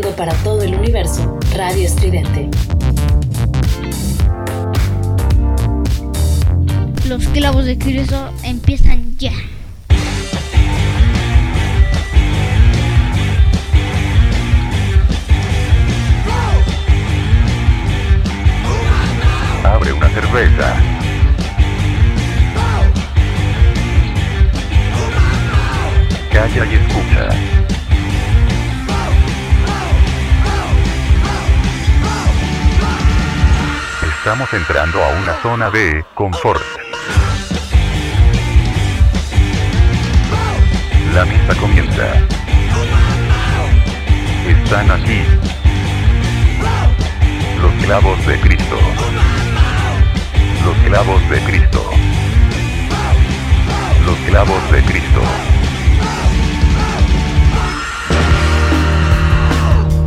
para todo el universo Radio Estridente. Los clavos de Cristo empiezan ya. Abre una cerveza. Calla y escucha. Estamos entrando a una zona de confort. La misa comienza. Están aquí. Los clavos de Cristo. Los clavos de Cristo. Los clavos de Cristo.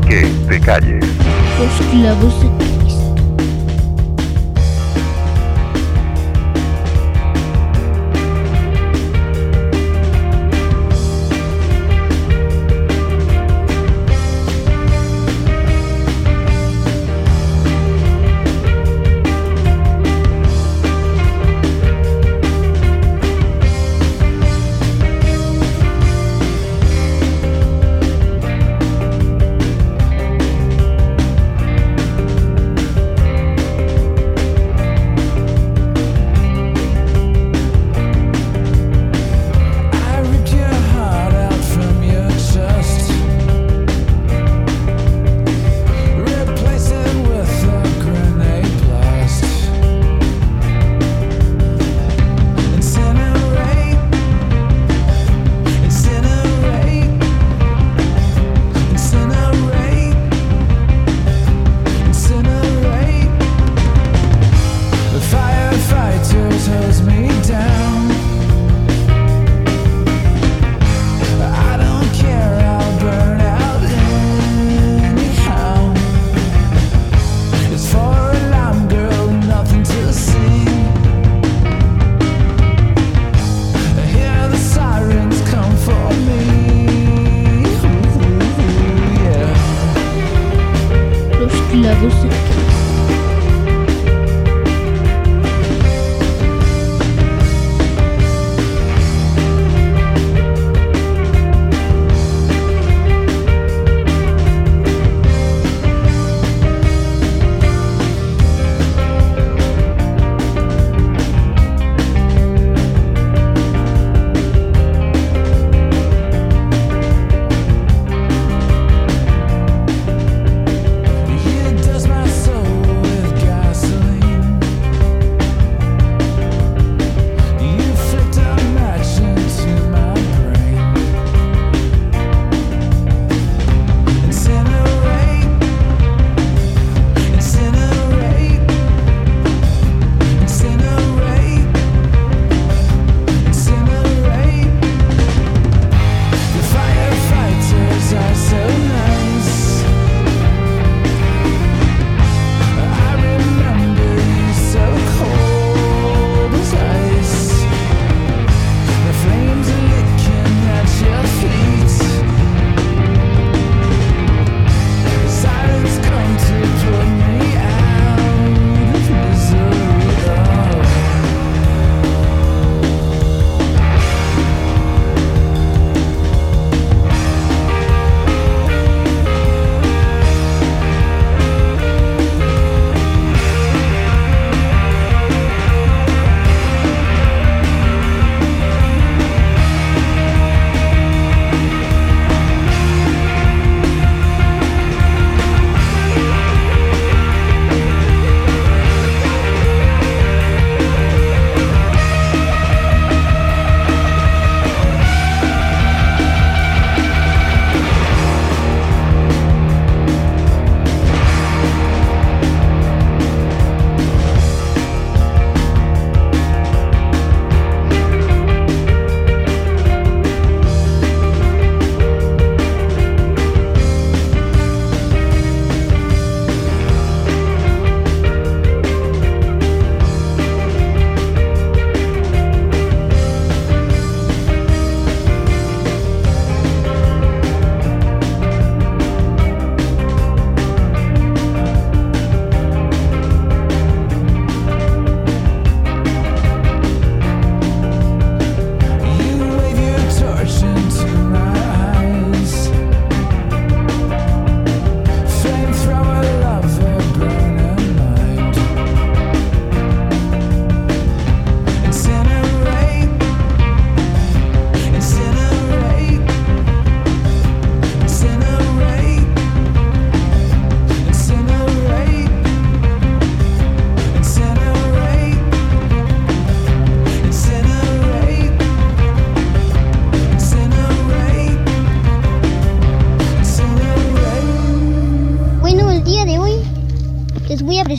Que te calles. Los clavos de Cristo.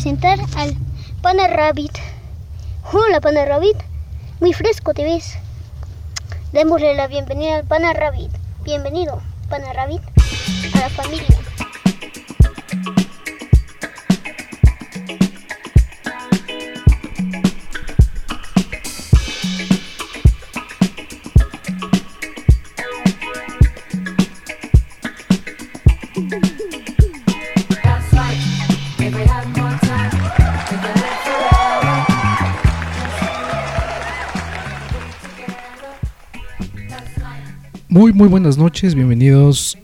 Presentar al Pana Rabbit. Hola, Pana Rabbit. Muy fresco te ves. Démosle la bienvenida al Pana Rabbit. Bienvenido, Pana Rabbit, a la familia. Muy, buenas noches, bienvenidos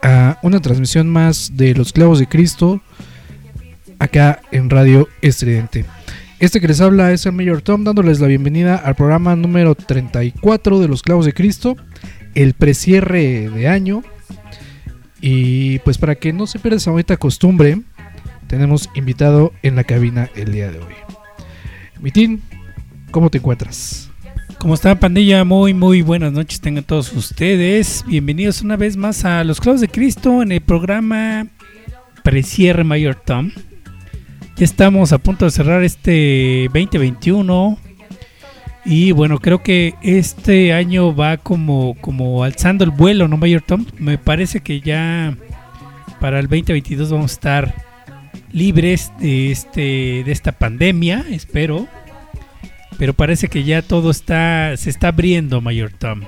a una transmisión más de Los Clavos de Cristo, acá en Radio Estridente. Este que les habla es el Mayor Tom, dándoles la bienvenida al programa número 34 de Los Clavos de Cristo, el precierre de año. Y pues para que no se pierda esa bonita costumbre, tenemos invitado en la cabina el día de hoy. Mitín, ¿cómo te encuentras? ¿Cómo está pandilla? Muy muy buenas noches tengan todos ustedes. Bienvenidos una vez más a Los Clavos de Cristo en el programa Precierre Mayor Tom. Ya estamos a punto de cerrar este 2021 y bueno, creo que este año va como, como alzando el vuelo, ¿no, Mayor Tom? Me parece que ya para el 2022 vamos a estar libres de, este, de esta pandemia, espero. Pero parece que ya todo está se está abriendo, Mayor Tom.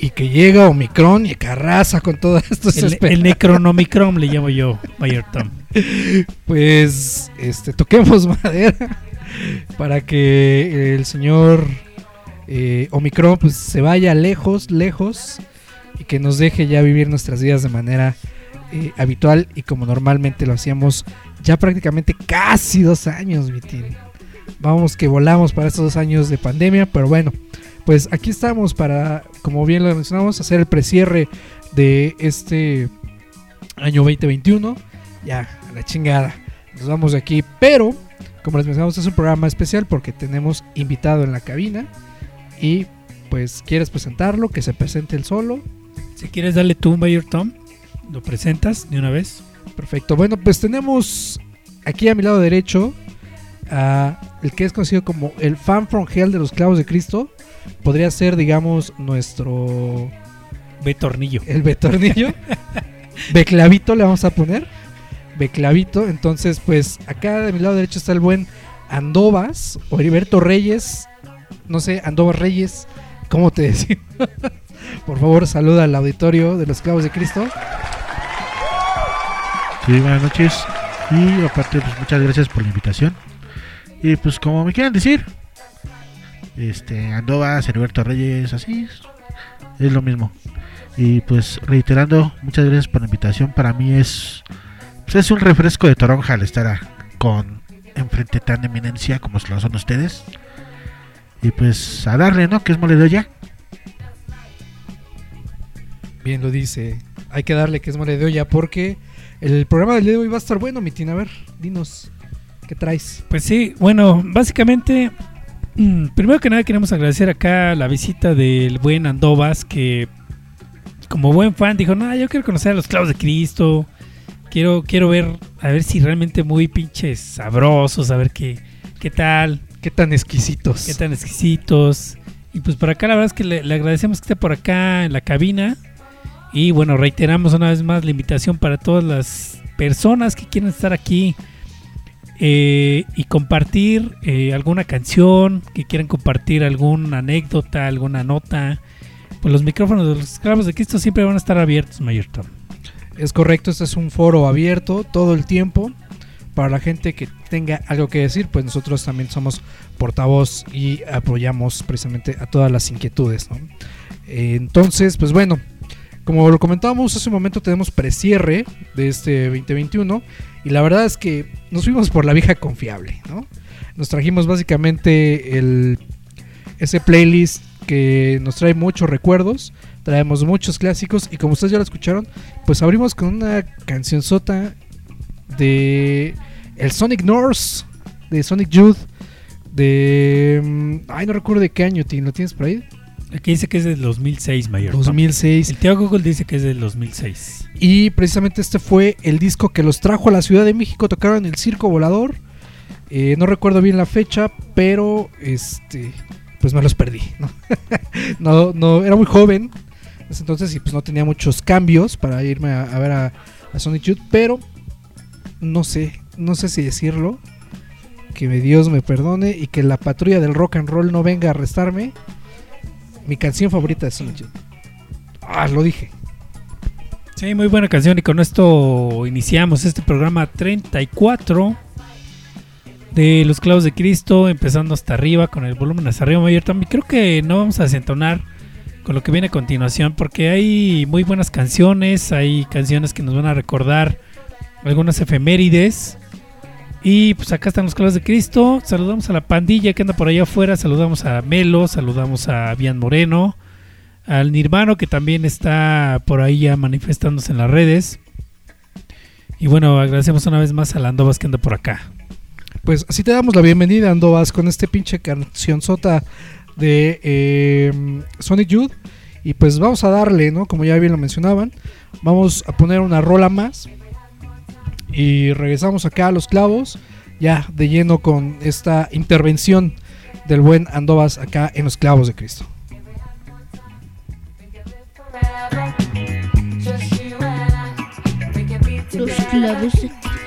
Y que llega Omicron y que arrasa con todo esto. El, el Necronomicron le llamo yo, Mayor Tom. Pues este toquemos madera para que el señor eh, Omicron pues se vaya lejos, lejos y que nos deje ya vivir nuestras vidas de manera eh, habitual y como normalmente lo hacíamos ya prácticamente casi dos años, mi tío. Vamos que volamos para estos dos años de pandemia, pero bueno, pues aquí estamos para, como bien lo mencionamos, hacer el precierre de este año 2021. Ya, a la chingada. Nos vamos de aquí, pero como les mencionamos, es un programa especial porque tenemos invitado en la cabina. Y pues, ¿quieres presentarlo? Que se presente el solo. Si quieres darle tú, Mayor Tom, lo presentas de una vez. Perfecto. Bueno, pues tenemos aquí a mi lado derecho a el que es conocido como el fan from hell de los clavos de Cristo. Podría ser, digamos, nuestro Betornillo. el Betornillo. Beclavito le vamos a poner. Beclavito. Entonces, pues acá de mi lado derecho está el buen Andovas o Heriberto Reyes. No sé, Andovas Reyes. ¿Cómo te decimos? Por favor, saluda al auditorio de los clavos de Cristo. Sí, buenas noches. Y aparte, pues muchas gracias por la invitación. Y pues como me quieran decir, este, Andova, Heriberto Reyes, así es, lo mismo. Y pues reiterando, muchas gracias por la invitación. Para mí es, pues, es un refresco de toronja al estar con enfrente tan eminencia como lo son ustedes. Y pues a darle, ¿no? Que es mole de olla. Bien lo dice. Hay que darle que es mole de olla porque el programa del día de hoy va a estar bueno, Mitina. A ver, dinos, ¿qué traes? Pues sí, bueno, básicamente, mm, primero que nada queremos agradecer acá la visita del buen Andovas, que como buen fan dijo, no, yo quiero conocer a los clavos de Cristo, quiero, quiero ver, a ver si realmente muy pinches sabrosos, a ver qué, qué tal, ¿Qué tan exquisitos? qué tan exquisitos. Y pues por acá la verdad es que le, le agradecemos que esté por acá en la cabina. Y bueno, reiteramos una vez más la invitación para todas las personas que quieren estar aquí eh, y compartir eh, alguna canción, que quieran compartir alguna anécdota, alguna nota. Pues los micrófonos de los esclavos de Cristo siempre van a estar abiertos, Mayor Tom. Es correcto, este es un foro abierto todo el tiempo para la gente que tenga algo que decir, pues nosotros también somos portavoz y apoyamos precisamente a todas las inquietudes. Eh, Entonces, pues bueno, como lo comentábamos hace un momento, tenemos precierre de este 2021 y la verdad es que nos fuimos por la vieja confiable, ¿no? Nos trajimos básicamente el, ese playlist que nos trae muchos recuerdos, traemos muchos clásicos y como ustedes ya lo escucharon, pues abrimos con una canción sota de el Sonic Norse, de Sonic Youth, de... mm, Ay, no recuerdo de qué año, ¿lo tienes por ahí? Aquí dice que es del 2006, Mayor Tom. 2006. El tío Google dice que es del 2006. Y precisamente este fue el disco que los trajo a la Ciudad de México, tocaron el Circo Volador. Eh, no recuerdo bien la fecha, pero este pues me los perdí. ¿no? no, no, era muy joven. Entonces, y pues no tenía muchos cambios para irme a, a ver a, a Sonic Youth, pero no sé, no sé si decirlo. Que Dios me perdone y que la patrulla del rock and roll no venga a arrestarme. Mi canción favorita de Sonic. Ah, lo dije. Sí, muy buena canción y con esto iniciamos este programa 34 de Los Clavos de Cristo, empezando hasta arriba con el volumen hasta arriba mayor. También creo que no vamos a desentonar con lo que viene a continuación porque hay muy buenas canciones, hay canciones que nos van a recordar algunas efemérides. Y pues acá están los clavos de Cristo. Saludamos a la pandilla que anda por allá afuera. Saludamos a Melo, saludamos a Bian Moreno, al Nirvano que también está por ahí ya manifestándose en las redes. Y bueno, agradecemos una vez más a la Andovas que anda por acá. Pues así te damos la bienvenida, Andovas, con este pinche canción sota de eh, Sonic Youth. Y pues vamos a darle, ¿no? Como ya bien lo mencionaban, vamos a poner una rola más. Y regresamos acá a los clavos, ya de lleno con esta intervención del buen Andovas acá en los clavos de Cristo. Los clavos de Cristo.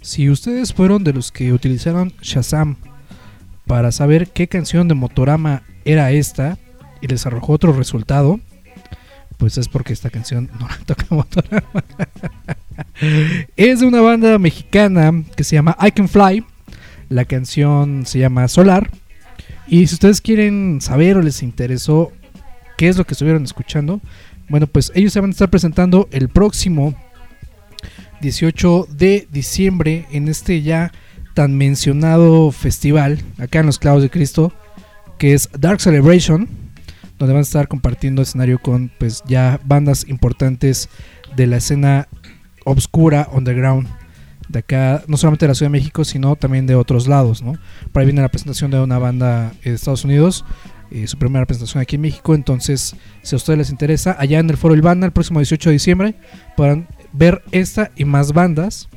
Si ustedes fueron de los que utilizaron Shazam para saber qué canción de Motorama era esta y les arrojó otro resultado, pues es porque esta canción no la toca Motorama. es de una banda mexicana que se llama I Can Fly. La canción se llama Solar. Y si ustedes quieren saber o les interesó qué es lo que estuvieron escuchando, bueno, pues ellos se van a estar presentando el próximo 18 de diciembre en este ya tan mencionado festival acá en los Clavos de Cristo que es Dark Celebration donde van a estar compartiendo escenario con pues ya bandas importantes de la escena obscura underground de acá no solamente de la Ciudad de México sino también de otros lados no por ahí viene la presentación de una banda de Estados Unidos eh, su primera presentación aquí en México entonces si a ustedes les interesa allá en el Foro Ilvana el próximo 18 de diciembre podrán ver esta y más bandas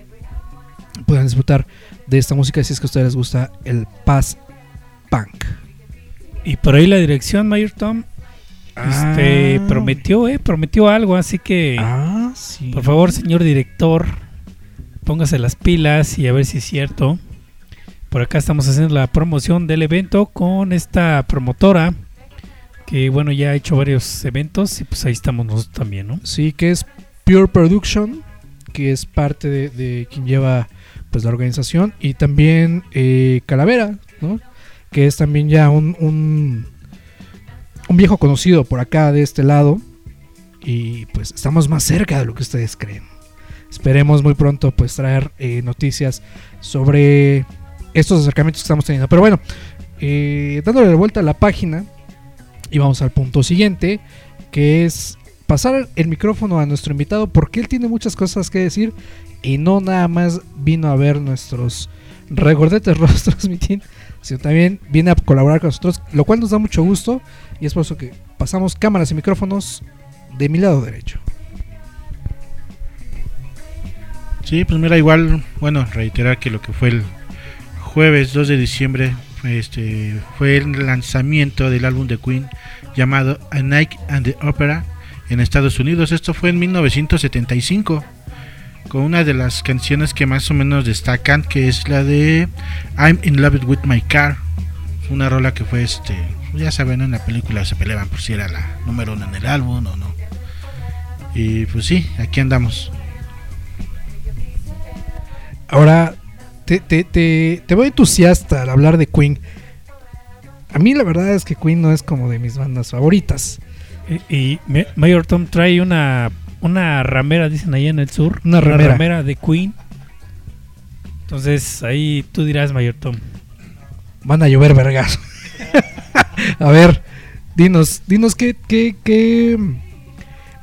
puedan disfrutar de esta música si es que a ustedes les gusta el paz punk. Y por ahí la dirección, Mayor Tom, este, Ah. prometió, eh, prometió algo, así que Ah, sí. por favor, señor director, póngase las pilas y a ver si es cierto. Por acá estamos haciendo la promoción del evento con esta promotora que bueno, ya ha hecho varios eventos y pues ahí estamos nosotros también, ¿no? Sí, que es Pure Production, que es parte de, quien lleva pues la organización y también eh, Calavera, ¿no? Que es también ya un, un un viejo conocido por acá de este lado y pues estamos más cerca de lo que ustedes creen. Esperemos muy pronto pues traer eh, noticias sobre estos acercamientos que estamos teniendo. Pero bueno, eh, dándole la vuelta a la página y vamos al punto siguiente, que es pasar el micrófono a nuestro invitado porque él tiene muchas cosas que decir y no nada más vino a ver nuestros regordetes rostros, mitin, sino también viene a colaborar con nosotros, lo cual nos da mucho gusto y es por eso que pasamos cámaras y micrófonos de mi lado derecho. Sí, pues mira, igual, bueno, reiterar que lo que fue el jueves 2 de diciembre este, fue el lanzamiento del álbum de Queen llamado A Night and the Opera en Estados Unidos. Esto fue en 1975 con una de las canciones que más o menos destacan, que es la de I'm in Love with My Car. Una rola que fue, este, ya saben, en la película se peleaban por si era la número uno en el álbum o no. Y pues sí, aquí andamos. Ahora, te, te, te, te veo entusiasta al hablar de Queen. A mí la verdad es que Queen no es como de mis bandas favoritas. Y, Mayor Tom trae una, una ramera, dicen allá en el sur. Una ramera. de Queen. Entonces ahí tú dirás, Mayor Tom. Van a llover vergas. a ver, dinos, dinos qué, qué, qué...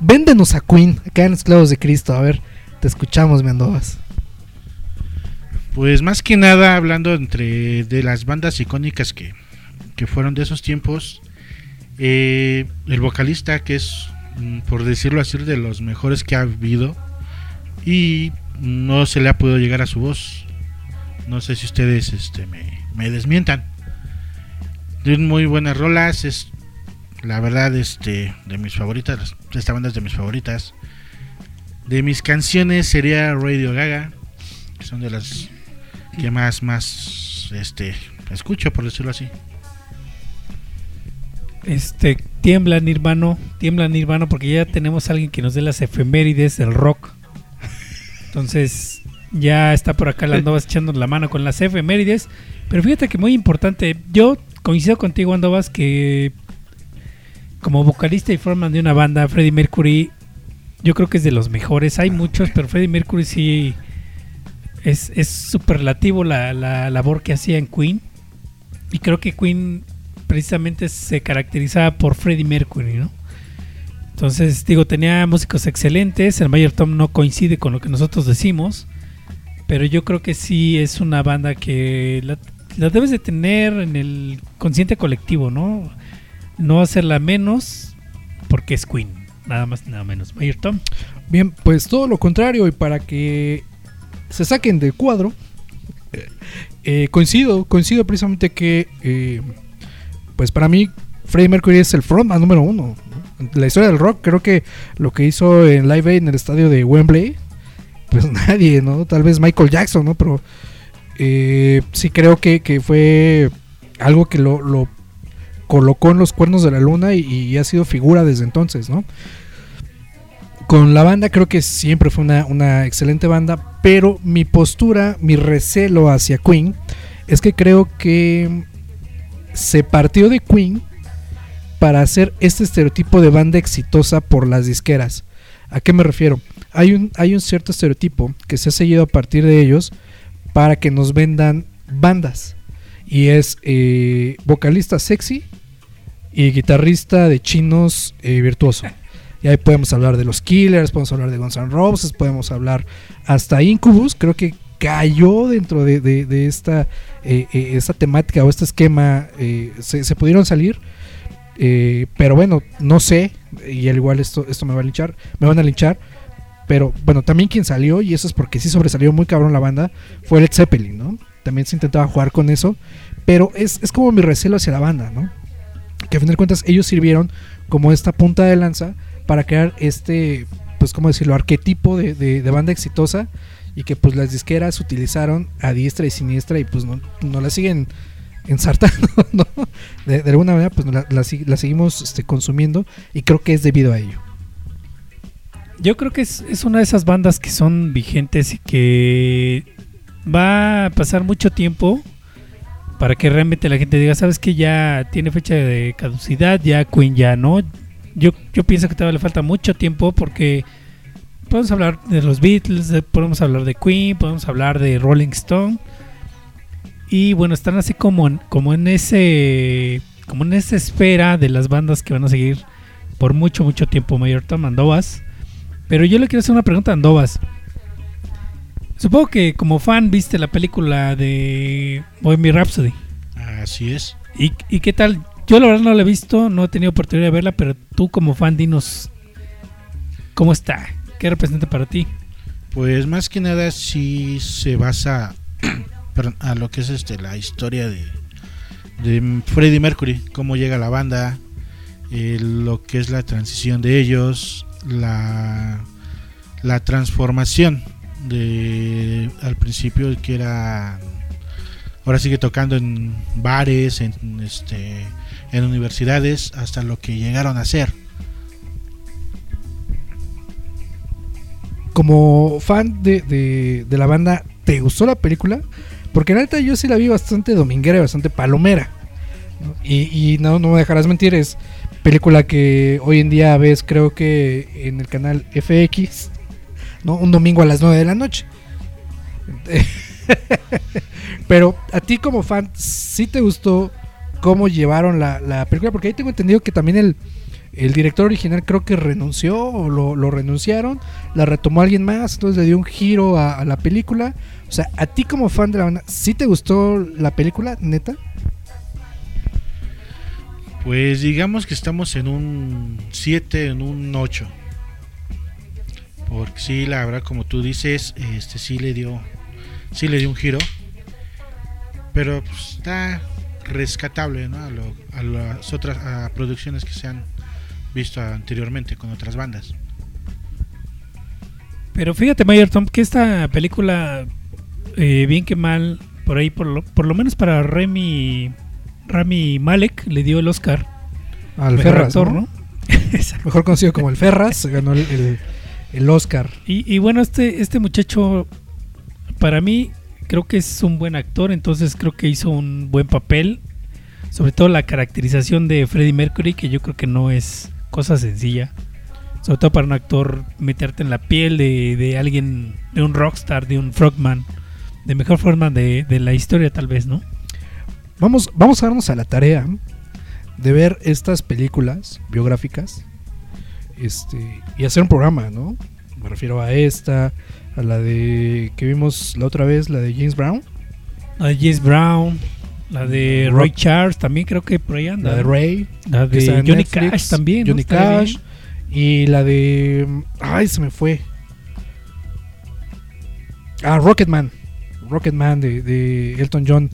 Véndenos a Queen, acá en Esclavos de Cristo. A ver, te escuchamos, Mendovas. Pues más que nada hablando entre de las bandas icónicas que, que fueron de esos tiempos, eh, el vocalista que es, mm, por decirlo así, de los mejores que ha habido y no se le ha podido llegar a su voz. No sé si ustedes este, me, desmientan. De muy buenas rolas, es la verdad este, de mis favoritas, esta banda es de mis favoritas. De mis canciones sería Radio Gaga, que son de las que más más este escucho por decirlo así Este, tiembla Nirvano, tiembla Nirvano porque ya tenemos a alguien que nos dé las efemérides del rock. Entonces, ya está por acá la Andovas echando la mano con las efemérides. Pero fíjate que muy importante, yo coincido contigo Andovas que como vocalista y frontman de una banda, Freddie Mercury, yo creo que es de los mejores. Hay muchos, pero Freddie Mercury sí es, es superlativo la, la labor que hacía en Queen. Y creo que Queen precisamente se caracterizaba por Freddie Mercury, ¿no? Entonces, digo, tenía músicos excelentes. El Mayor Tom no coincide con lo que nosotros decimos. Pero yo creo que sí es una banda que la, debes de tener en el consciente colectivo, ¿no? No hacerla menos porque es Queen. Nada más, nada menos. Mayor Tom. Bien, pues todo lo contrario y para que se saquen del cuadro, eh, coincido, coincido precisamente que, eh, pues para mí Freddie Mercury es el frontman número uno. la historia del rock, creo que lo que hizo en Live en el estadio de Wembley, pues nadie, ¿no? Tal vez Michael Jackson, ¿no? Pero eh, sí creo que, que fue algo que lo, lo colocó en los cuernos de la luna y, y ha sido figura desde entonces, ¿no? Con la banda creo que siempre fue una, una excelente banda, pero mi postura, mi recelo hacia Queen es que creo que se partió de Queen para hacer este estereotipo de banda exitosa por las disqueras. ¿A qué me refiero? Hay un, hay un cierto estereotipo que se ha seguido a partir de ellos para que nos vendan bandas. Y es eh, vocalista sexy y guitarrista de chinos eh, virtuoso. Y ahí podemos hablar de los Killers, podemos hablar de Guns N' Roses, podemos hablar hasta Incubus. Creo que cayó dentro de, esta, eh, eh, esta temática o este esquema. eh, se, se pudieron salir. eh, pero bueno, no sé. Y al igual esto, esto me va a linchar. Me van a linchar. Pero bueno, también quien salió, y eso es porque sí sobresalió muy cabrón la banda, fue Led Zeppelin, ¿no? También se intentaba jugar con eso. Pero es, es como mi recelo hacia la banda, ¿no? Que a fin de cuentas ellos sirvieron como esta punta de lanza para crear este, pues cómo decirlo, arquetipo de, de- banda exitosa y que pues las disqueras utilizaron a diestra y siniestra y pues no, no la siguen ensartando, ¿no? De, alguna manera pues la, la la seguimos este, consumiendo y creo que es debido a ello. Yo creo que es, es una de esas bandas que son vigentes y que va a pasar mucho tiempo para que realmente la gente diga, sabes que ya tiene fecha de caducidad, ya Queen ya no. Yo, yo pienso que todavía le falta mucho tiempo porque podemos hablar de los Beatles, de- podemos hablar de Queen, podemos hablar de Rolling Stone. Y bueno, están así como en, como en ese como en esa esfera de las bandas que van a seguir por mucho mucho tiempo Mayor Tom Andovas. Pero yo le quiero hacer una pregunta a Andovas. Supongo que como fan viste la película de Bohemian Rhapsody. Así es. ¿Y, y qué tal? Yo la verdad no la he visto, no he tenido oportunidad de verla, pero tú como fan dinos cómo está, qué representa para ti. Pues más que nada sí se basa a lo que es este la historia de, de Freddie Mercury, cómo llega la banda, eh, lo que es la transición de ellos, la, la transformación de al principio que era ahora sigue tocando en bares, en este en universidades hasta lo que llegaron a ser. Como fan de, de- de la banda, ¿te gustó la película? Porque la neta yo sí la vi bastante dominguera y bastante palomera. y no, no me dejarás mentir, es película que hoy en día ves creo que en el canal FX, ¿no? Un domingo a las 9 de la noche. Pero a ti como fan, ¿sí te gustó cómo llevaron la, la película? Porque ahí tengo entendido que también el, director original creo que renunció o lo, renunciaron, la retomó alguien más, entonces le dio un giro a, a la película. O sea, a ti como fan de la banda, ¿sí te gustó la película, neta? Pues digamos que estamos en un 7, en un 8. Porque sí, la verdad, como tú dices, este sí le dio, sí le dio un giro. Pero pues, está rescatable, ¿no? A, lo- a las otras a producciones que se han visto anteriormente con otras bandas. Pero fíjate, Mayor Tom, que esta película, eh, bien que mal, por ahí, por lo, por lo menos para Remy, Rami Malek, le dio el Oscar. Al Mejor Ferras, actor, ¿no? ¿no? Exacto. Mejor conocido como el Ferras, ganó el, el- el Oscar. Y, y bueno, este, este muchacho, para mí, creo que es un buen actor, entonces creo que hizo un buen papel. Sobre todo la caracterización de Freddie Mercury, que yo creo que no es cosa sencilla. Sobre todo para un actor meterte en la piel de, de alguien, de un rockstar, de un frogman, de mejor forma de, de la historia tal vez, ¿no? Vamos, vamos a darnos a la tarea de ver estas películas biográficas este, y hacer un programa, ¿no? Me refiero a esta, a la de que vimos la otra vez, la de James Brown, La de James Brown, la de Rock- Roy Charles también creo que por ahí anda. la de. Ray, La de Johnny Netflix, Cash también. Johnny Cash y la de ay se me fue. Ah, Rocketman, Rocketman de, de Elton John.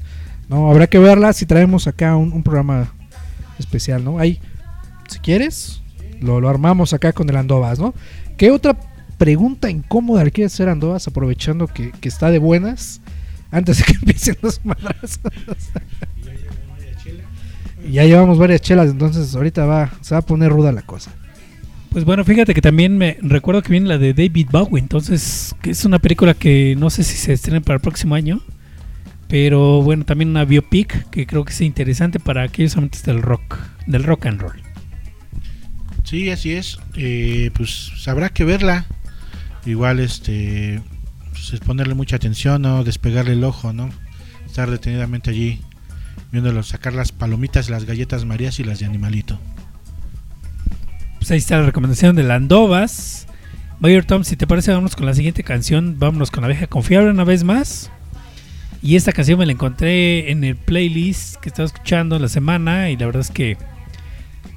No, habrá que verla si traemos acá un, un programa especial, ¿no? Ahí, si quieres, lo, lo armamos acá con el Andovas, ¿no? ¿Qué otra pregunta incómoda le quieres hacer Andovas aprovechando que, que está de buenas antes de que empiecen los madrazos? Y ya llevamos varias chelas, entonces ahorita va, se va a poner ruda la cosa. Pues bueno, fíjate que también me recuerdo que viene la de David Bowie, entonces que es una película que no sé si se estrena para el próximo año, pero bueno, también una biopic que creo que es interesante para aquellos amantes del rock, del rock and roll. Sí, así es. Eh, pues habrá que verla. Igual, este, pues, es ponerle mucha atención, no despegarle el ojo, ¿no? Estar detenidamente allí viéndolo sacar las palomitas, las galletas marías y las de animalito. Pues ahí está la recomendación de Landovas. Mayor Tom, si te parece, vámonos con la siguiente canción. Vámonos con la vieja confiable una vez más. Y esta canción me la encontré en el playlist que estaba escuchando la semana. Y la verdad es que,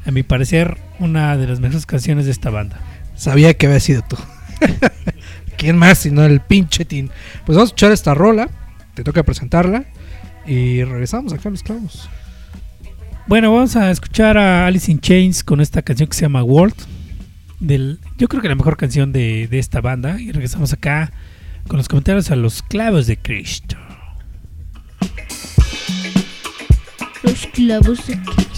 a mi parecer, una de las mejores canciones de esta banda. Sabía que había sido tú. ¿Quién más sino el pinche Tin? Pues vamos a escuchar esta rola. Te toca presentarla. Y regresamos acá a los clavos. Bueno, vamos a escuchar a Alice in Chains con esta canción que se llama World. Del, yo creo que la mejor canción de, de esta banda. Y regresamos acá con los comentarios a los clavos de Cristo. Los clavos de Cristo.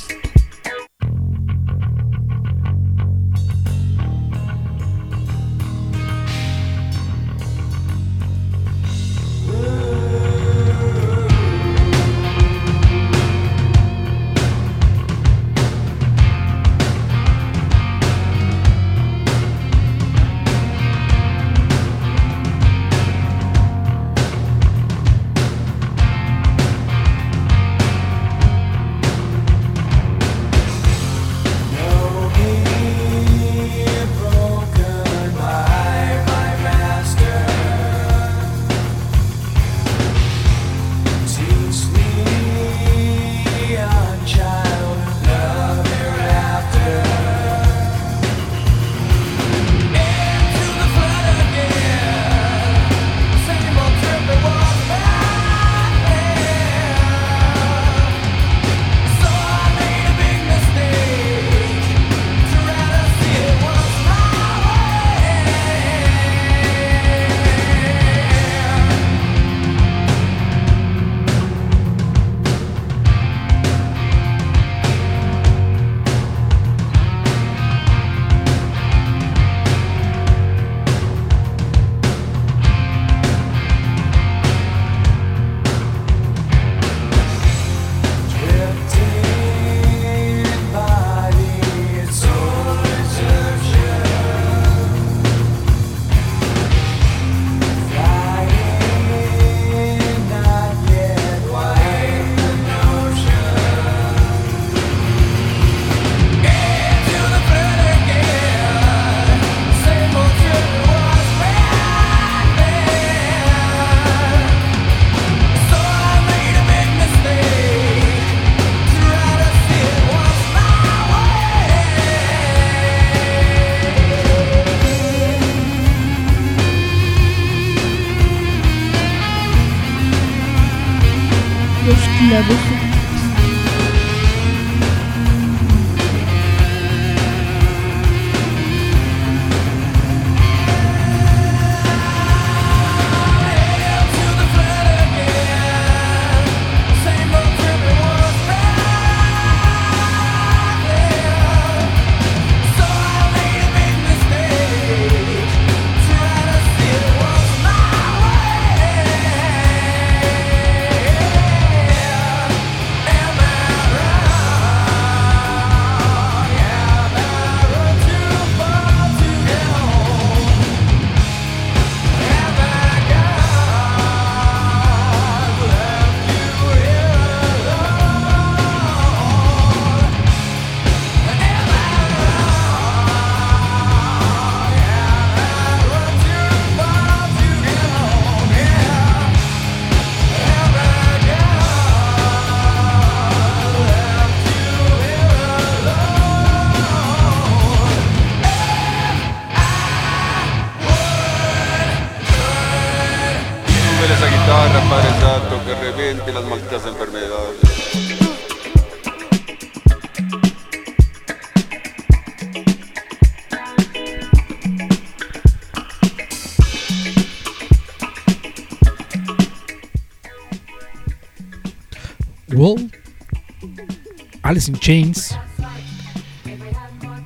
Alice in Chains.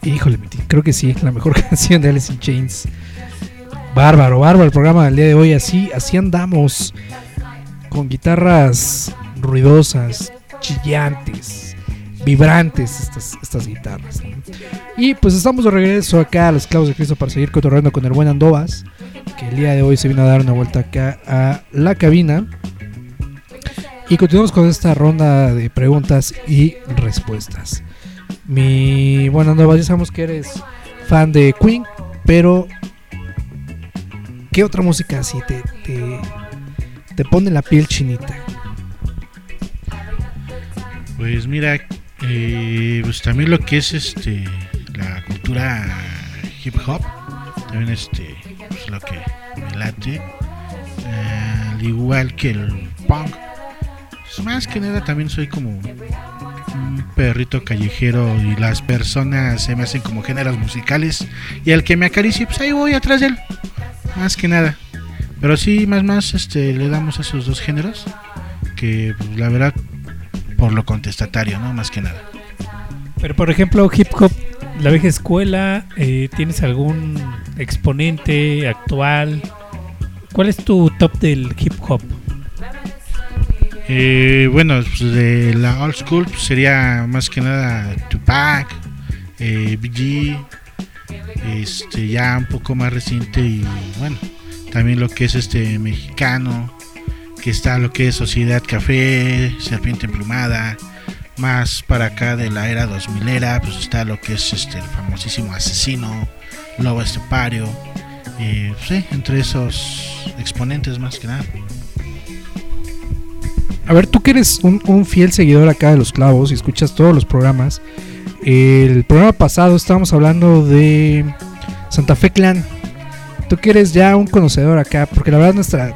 Híjole, creo que sí, la mejor canción de Alice in Chains. Bárbaro, bárbaro el programa del día de hoy. Así, así andamos. Con guitarras ruidosas, chillantes, vibrantes estas, estas guitarras. Y pues estamos de regreso acá a los clavos de Cristo para seguir cotorreando con el buen Andovas. Que el día de hoy se vino a dar una vuelta acá a la cabina. Y continuamos con esta ronda de preguntas y respuestas. Mi bueno Andovas, ya sabemos que eres fan de Queen, pero ¿qué otra música así te, te, te pone la piel chinita? Pues mira, eh, pues también lo que es este la cultura hip hop, también este pues lo que me late, eh, al igual que el punk. Pues más que nada también soy como un perrito callejero y las personas se me hacen como géneros musicales y al que me acaricie pues ahí voy atrás de él, más que nada. Pero sí, más más este le damos a esos dos géneros que pues, la verdad por lo contestatario, ¿no? Más que nada. Pero por ejemplo, hip hop, la vieja escuela, eh, ¿tienes algún exponente actual? ¿Cuál es tu top del hip hop? Eh, bueno, pues de la old school pues, sería más que nada Tupac, eh, BG, este ya un poco más reciente y bueno, también lo que es este mexicano, que está lo que es Sociedad Café, Serpiente Emplumada, más para acá de la era 2000 era, pues está lo que es este el famosísimo Asesino, Lobo Estepario, y sí, entre esos exponentes más que nada. A ver, tú que eres un, fiel seguidor acá de los clavos y escuchas todos los programas. El programa pasado estábamos hablando de Santa Fe Clan. Tú que eres ya un conocedor acá, porque la verdad nuestra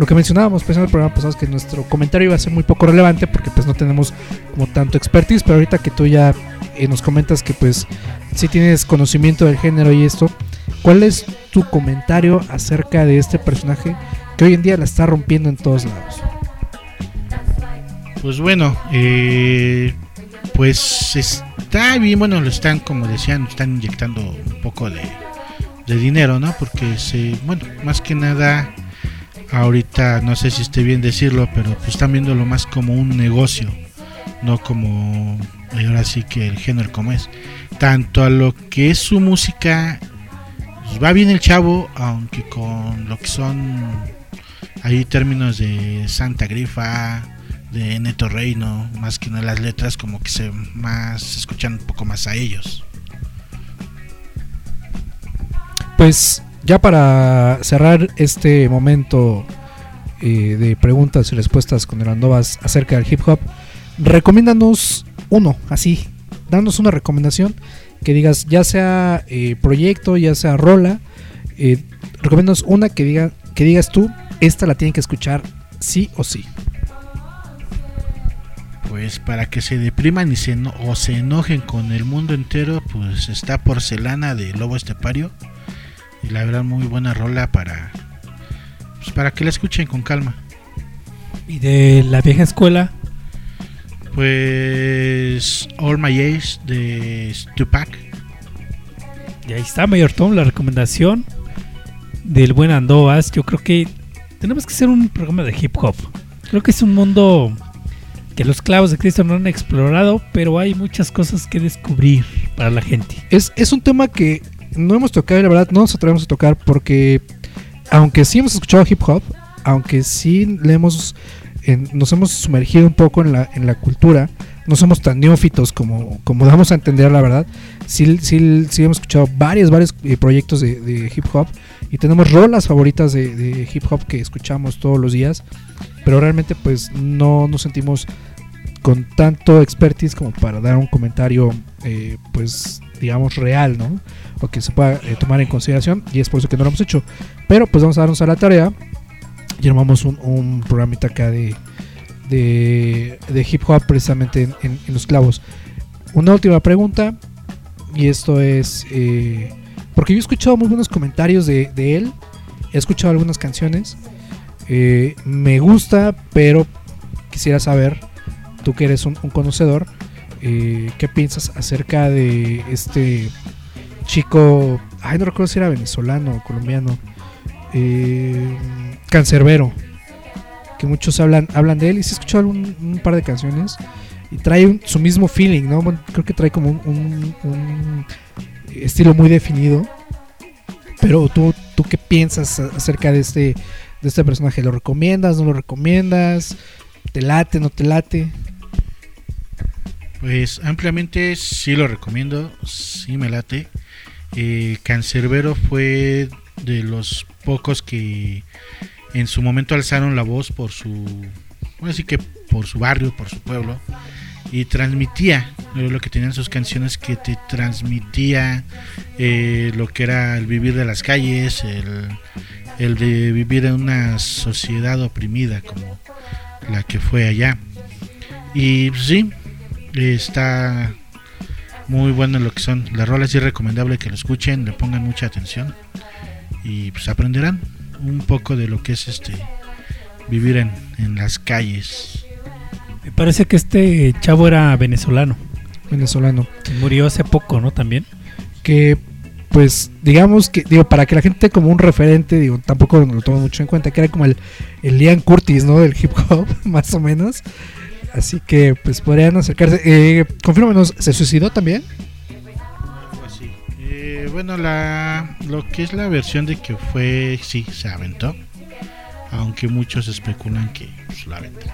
lo que mencionábamos pues, en el programa pasado es que nuestro comentario iba a ser muy poco relevante porque pues no tenemos como tanto expertise, pero ahorita que tú ya eh, nos comentas que pues sí tienes conocimiento del género y esto, ¿cuál es tu comentario acerca de este personaje que hoy en día la está rompiendo en todos lados? Pues bueno, eh, pues está bien, bueno, lo están, como decían, están inyectando un poco de, de dinero, ¿no? Porque se, bueno, más que nada, ahorita no sé si esté bien decirlo, pero pues están viéndolo más como un negocio, no como, ahora sí que el género como es. Tanto a lo que es su música, pues va bien el chavo, aunque con lo que son ahí términos de Santa Grifa, de Neto Reino, más que nada las letras como que se más se escuchan un poco más a ellos. Pues ya para cerrar este momento eh, de preguntas y respuestas con el Andovas acerca del hip hop, recomiéndanos uno, así, danos una recomendación que digas, ya sea eh, proyecto, ya sea rola, eh, recomiéndanos una que diga, que digas tú, esta la tienen que escuchar sí o sí. Pues para que se depriman y se eno- o se enojen con el mundo entero, pues está Porcelana de Lobo Estepario. Y la verdad muy buena rola para pues para que la escuchen con calma. Y de la vieja escuela, Pues All My Age de Tupac. y ahí está, Mayor Tom, la recomendación del buen Andovas. Yo creo que tenemos que hacer un programa de hip hop. Creo que es un mundo que los clavos de Cristo no han explorado, pero hay muchas cosas que descubrir para la gente. Es, es un tema que no hemos tocado y la verdad no nos atrevemos a tocar porque aunque sí hemos escuchado hip hop, aunque sí le hemos nos hemos sumergido un poco en la, en la cultura, no somos tan neófitos como, como damos a entender la verdad, sí, sí, sí hemos escuchado varios, varios eh, proyectos de, de hip hop y tenemos rolas favoritas de, de hip hop que escuchamos todos los días, pero realmente pues no nos sentimos con tanto expertise como para dar un comentario eh, pues digamos real, ¿no? O que se pueda eh, tomar en consideración y es por eso que no lo hemos hecho. Pero pues vamos a darnos a la tarea y armamos un, un programita acá de, de, hip hop precisamente en, en- en los clavos. Una última pregunta y esto es eh, porque yo he escuchado muy buenos comentarios de, de él, he escuchado algunas canciones, eh, me gusta, pero quisiera saber, tú que eres un, conocedor, eh, qué piensas acerca de este chico, ay no recuerdo si era venezolano o colombiano, eh, Cancerbero, que muchos hablan hablan de él y se escuchó un, par de canciones y trae su mismo feeling, ¿no? Creo que trae como un, un- estilo muy definido. Pero tú, tú qué piensas acerca de este, de este personaje? ¿Lo recomiendas? ¿No lo recomiendas? ¿Te late? ¿No te late? Pues ampliamente sí lo recomiendo, sí me late. Eh, Cancerbero fue de los pocos que en su momento alzaron la voz por su, así que por su barrio, por su pueblo y transmitía era lo que tenían sus canciones que te transmitía eh, lo que era el vivir de las calles, el, el de vivir en una sociedad oprimida como la que fue allá. Y pues, sí, está muy bueno lo que son las rolas y es recomendable que lo escuchen, le pongan mucha atención y pues aprenderán un poco de lo que es este vivir en, en las calles. Me parece que este chavo era venezolano. Venezolano. Murió hace poco, ¿no? También. que pues digamos que digo para que la gente como un referente digo tampoco lo tomo mucho en cuenta que era como el, el Liam Curtis no del hip hop más o menos. Así que pues podrían acercarse. Eh, confírmanos se suicidó también Eh, bueno, la, lo que es la versión de que fue, sí, se aventó. Aunque muchos especulan que pues, la aventó.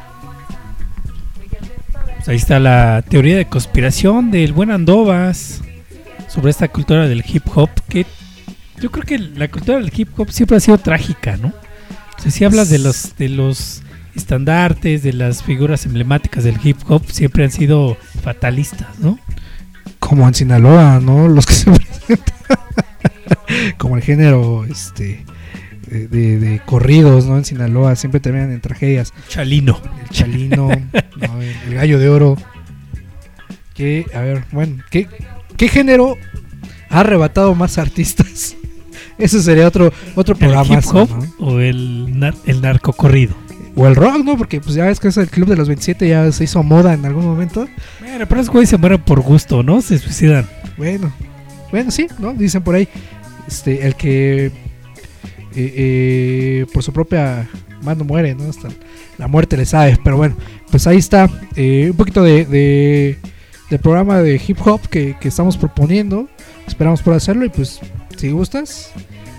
Pues ahí está la teoría de conspiración del buen Andovas sobre esta cultura del hip hop que yo creo que la cultura del hip hop siempre ha sido trágica, ¿no? O sea, si hablas de los de los estandartes, de las figuras emblemáticas del hip hop, siempre han sido fatalistas, ¿no? como en Sinaloa no los que se presentan. Como el género este de, de- de corridos no en Sinaloa siempre terminan en tragedias. Chalino. El chalino no, el, el gallo de oro. Que a ver bueno qué qué género ha arrebatado más artistas ese sería otro otro ¿El programa hip hop o el, nar- el narcocorrido? o el rock no porque pues ya ves que es el club de los 27 ya se hizo moda en algún momento Bueno, pero esos güeyes se mueren por gusto, ¿no? Se suicidan. Bueno, bueno, sí, ¿no? Dicen por ahí, este, el que eh, eh, por su propia mano muere, ¿no? Hasta la muerte le sabe, pero bueno, pues ahí está eh, un poquito de, de, de programa de hip hop que, que estamos proponiendo, esperamos por hacerlo y pues si gustas,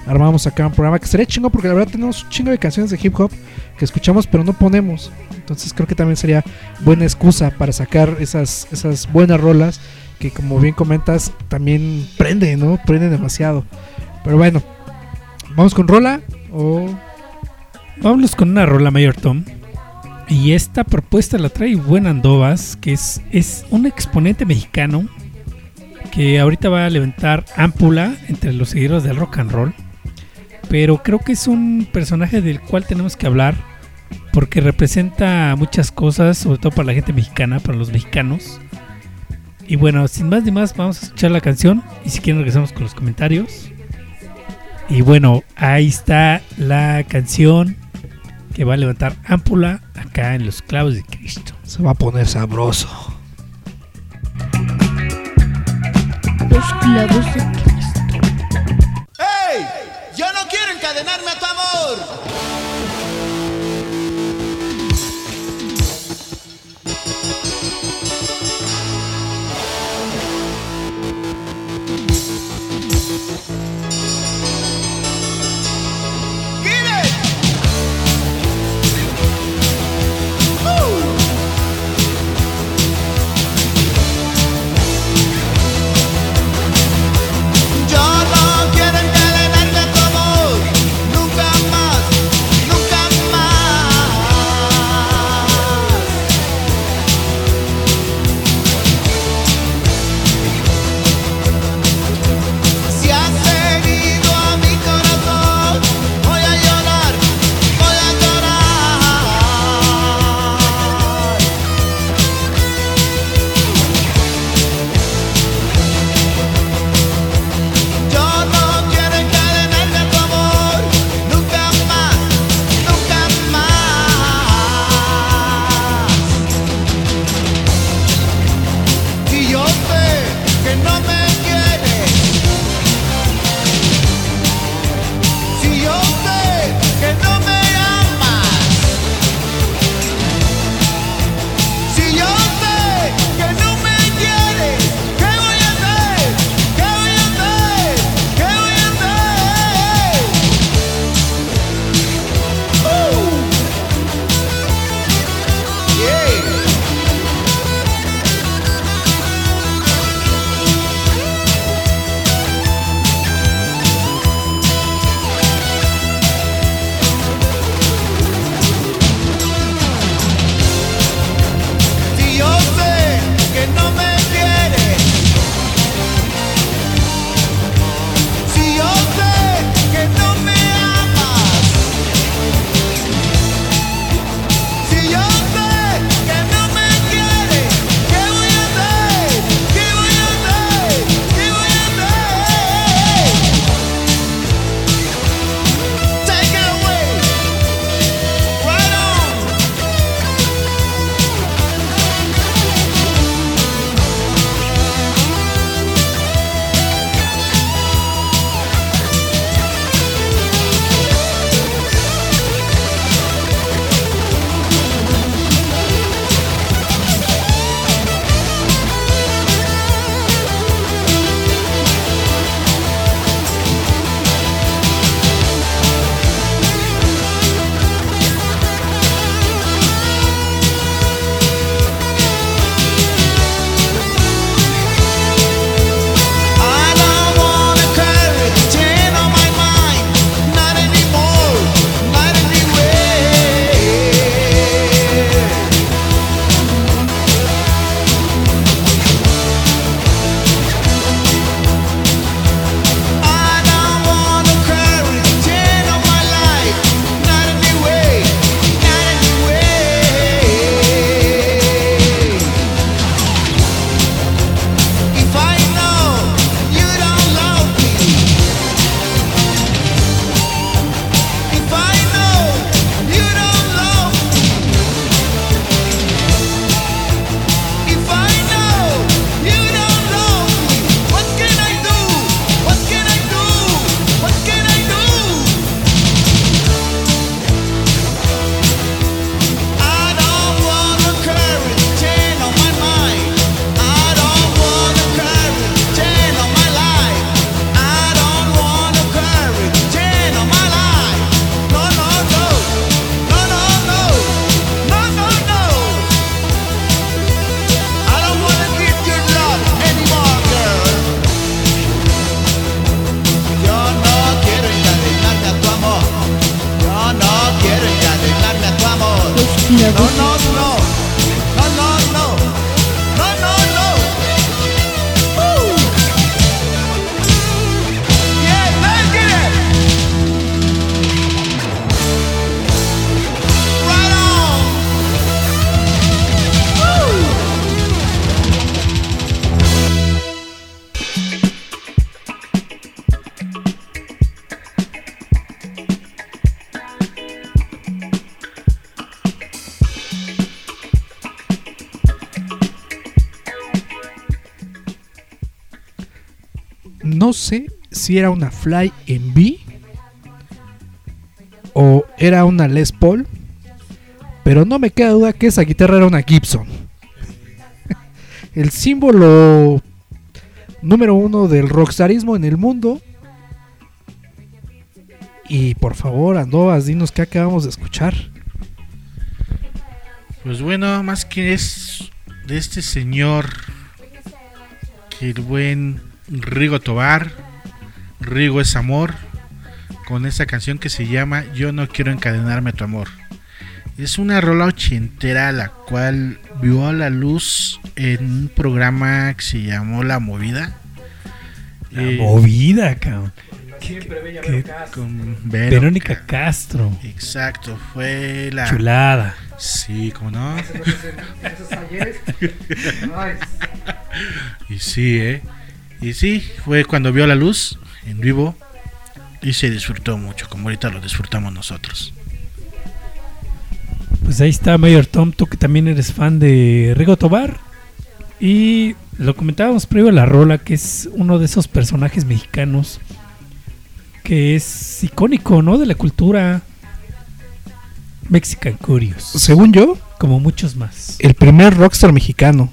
armamos acá un programa que sería chingo porque la verdad tenemos un chingo de canciones de hip hop que escuchamos pero no ponemos. Entonces creo que también sería buena excusa para sacar esas, esas buenas rolas que como bien comentas también prende, ¿no? Prende demasiado. Pero bueno, vamos con rola o Vámonos con una rola mayor Tom. Y esta propuesta la trae Buen Andovas, que es, es un exponente mexicano que ahorita va a levantar ámpula entre los seguidores del rock and roll. Pero creo que es un personaje del cual tenemos que hablar porque representa muchas cosas, sobre todo para la gente mexicana, para los mexicanos. Y bueno, sin más ni más, vamos a escuchar la canción y si quieren regresamos con los comentarios. Y bueno, ahí está la canción que va a levantar ámpula acá en los clavos de Cristo. se va a poner sabroso. Los clavos de Cristo. ¡Ey! Yo no quiero encadenarme a tu amor. Si era una Fly en B o era una Les Paul, pero no me queda duda que esa guitarra era una Gibson. El símbolo número uno del rockstarismo en el mundo. Y por favor, Andovas, dinos qué acabamos de escuchar. Pues bueno, más que es de este señor, que el buen Rigo Tobar, Rigo es amor, con esa canción que se llama Yo no quiero encadenarme a tu amor. Es una rola ochentera la cual vio a la luz en un programa que se llamó La Movida. La Eh, movida, cabrón. Siempre con Vero Verónica Ca- Castro. Exacto, fue la Chulada. Sí, como no. y sí, eh. Y sí, fue cuando vio la luz en vivo y se disfrutó mucho, como ahorita lo disfrutamos nosotros. Pues ahí está Mayor Tom, tú que también eres fan de Rigo Tobar. Y lo comentábamos previo a la rola, que es uno de esos personajes mexicanos que es icónico, ¿no? De la cultura Mexican Curious. Según yo, Como muchos más. el primer rockstar mexicano,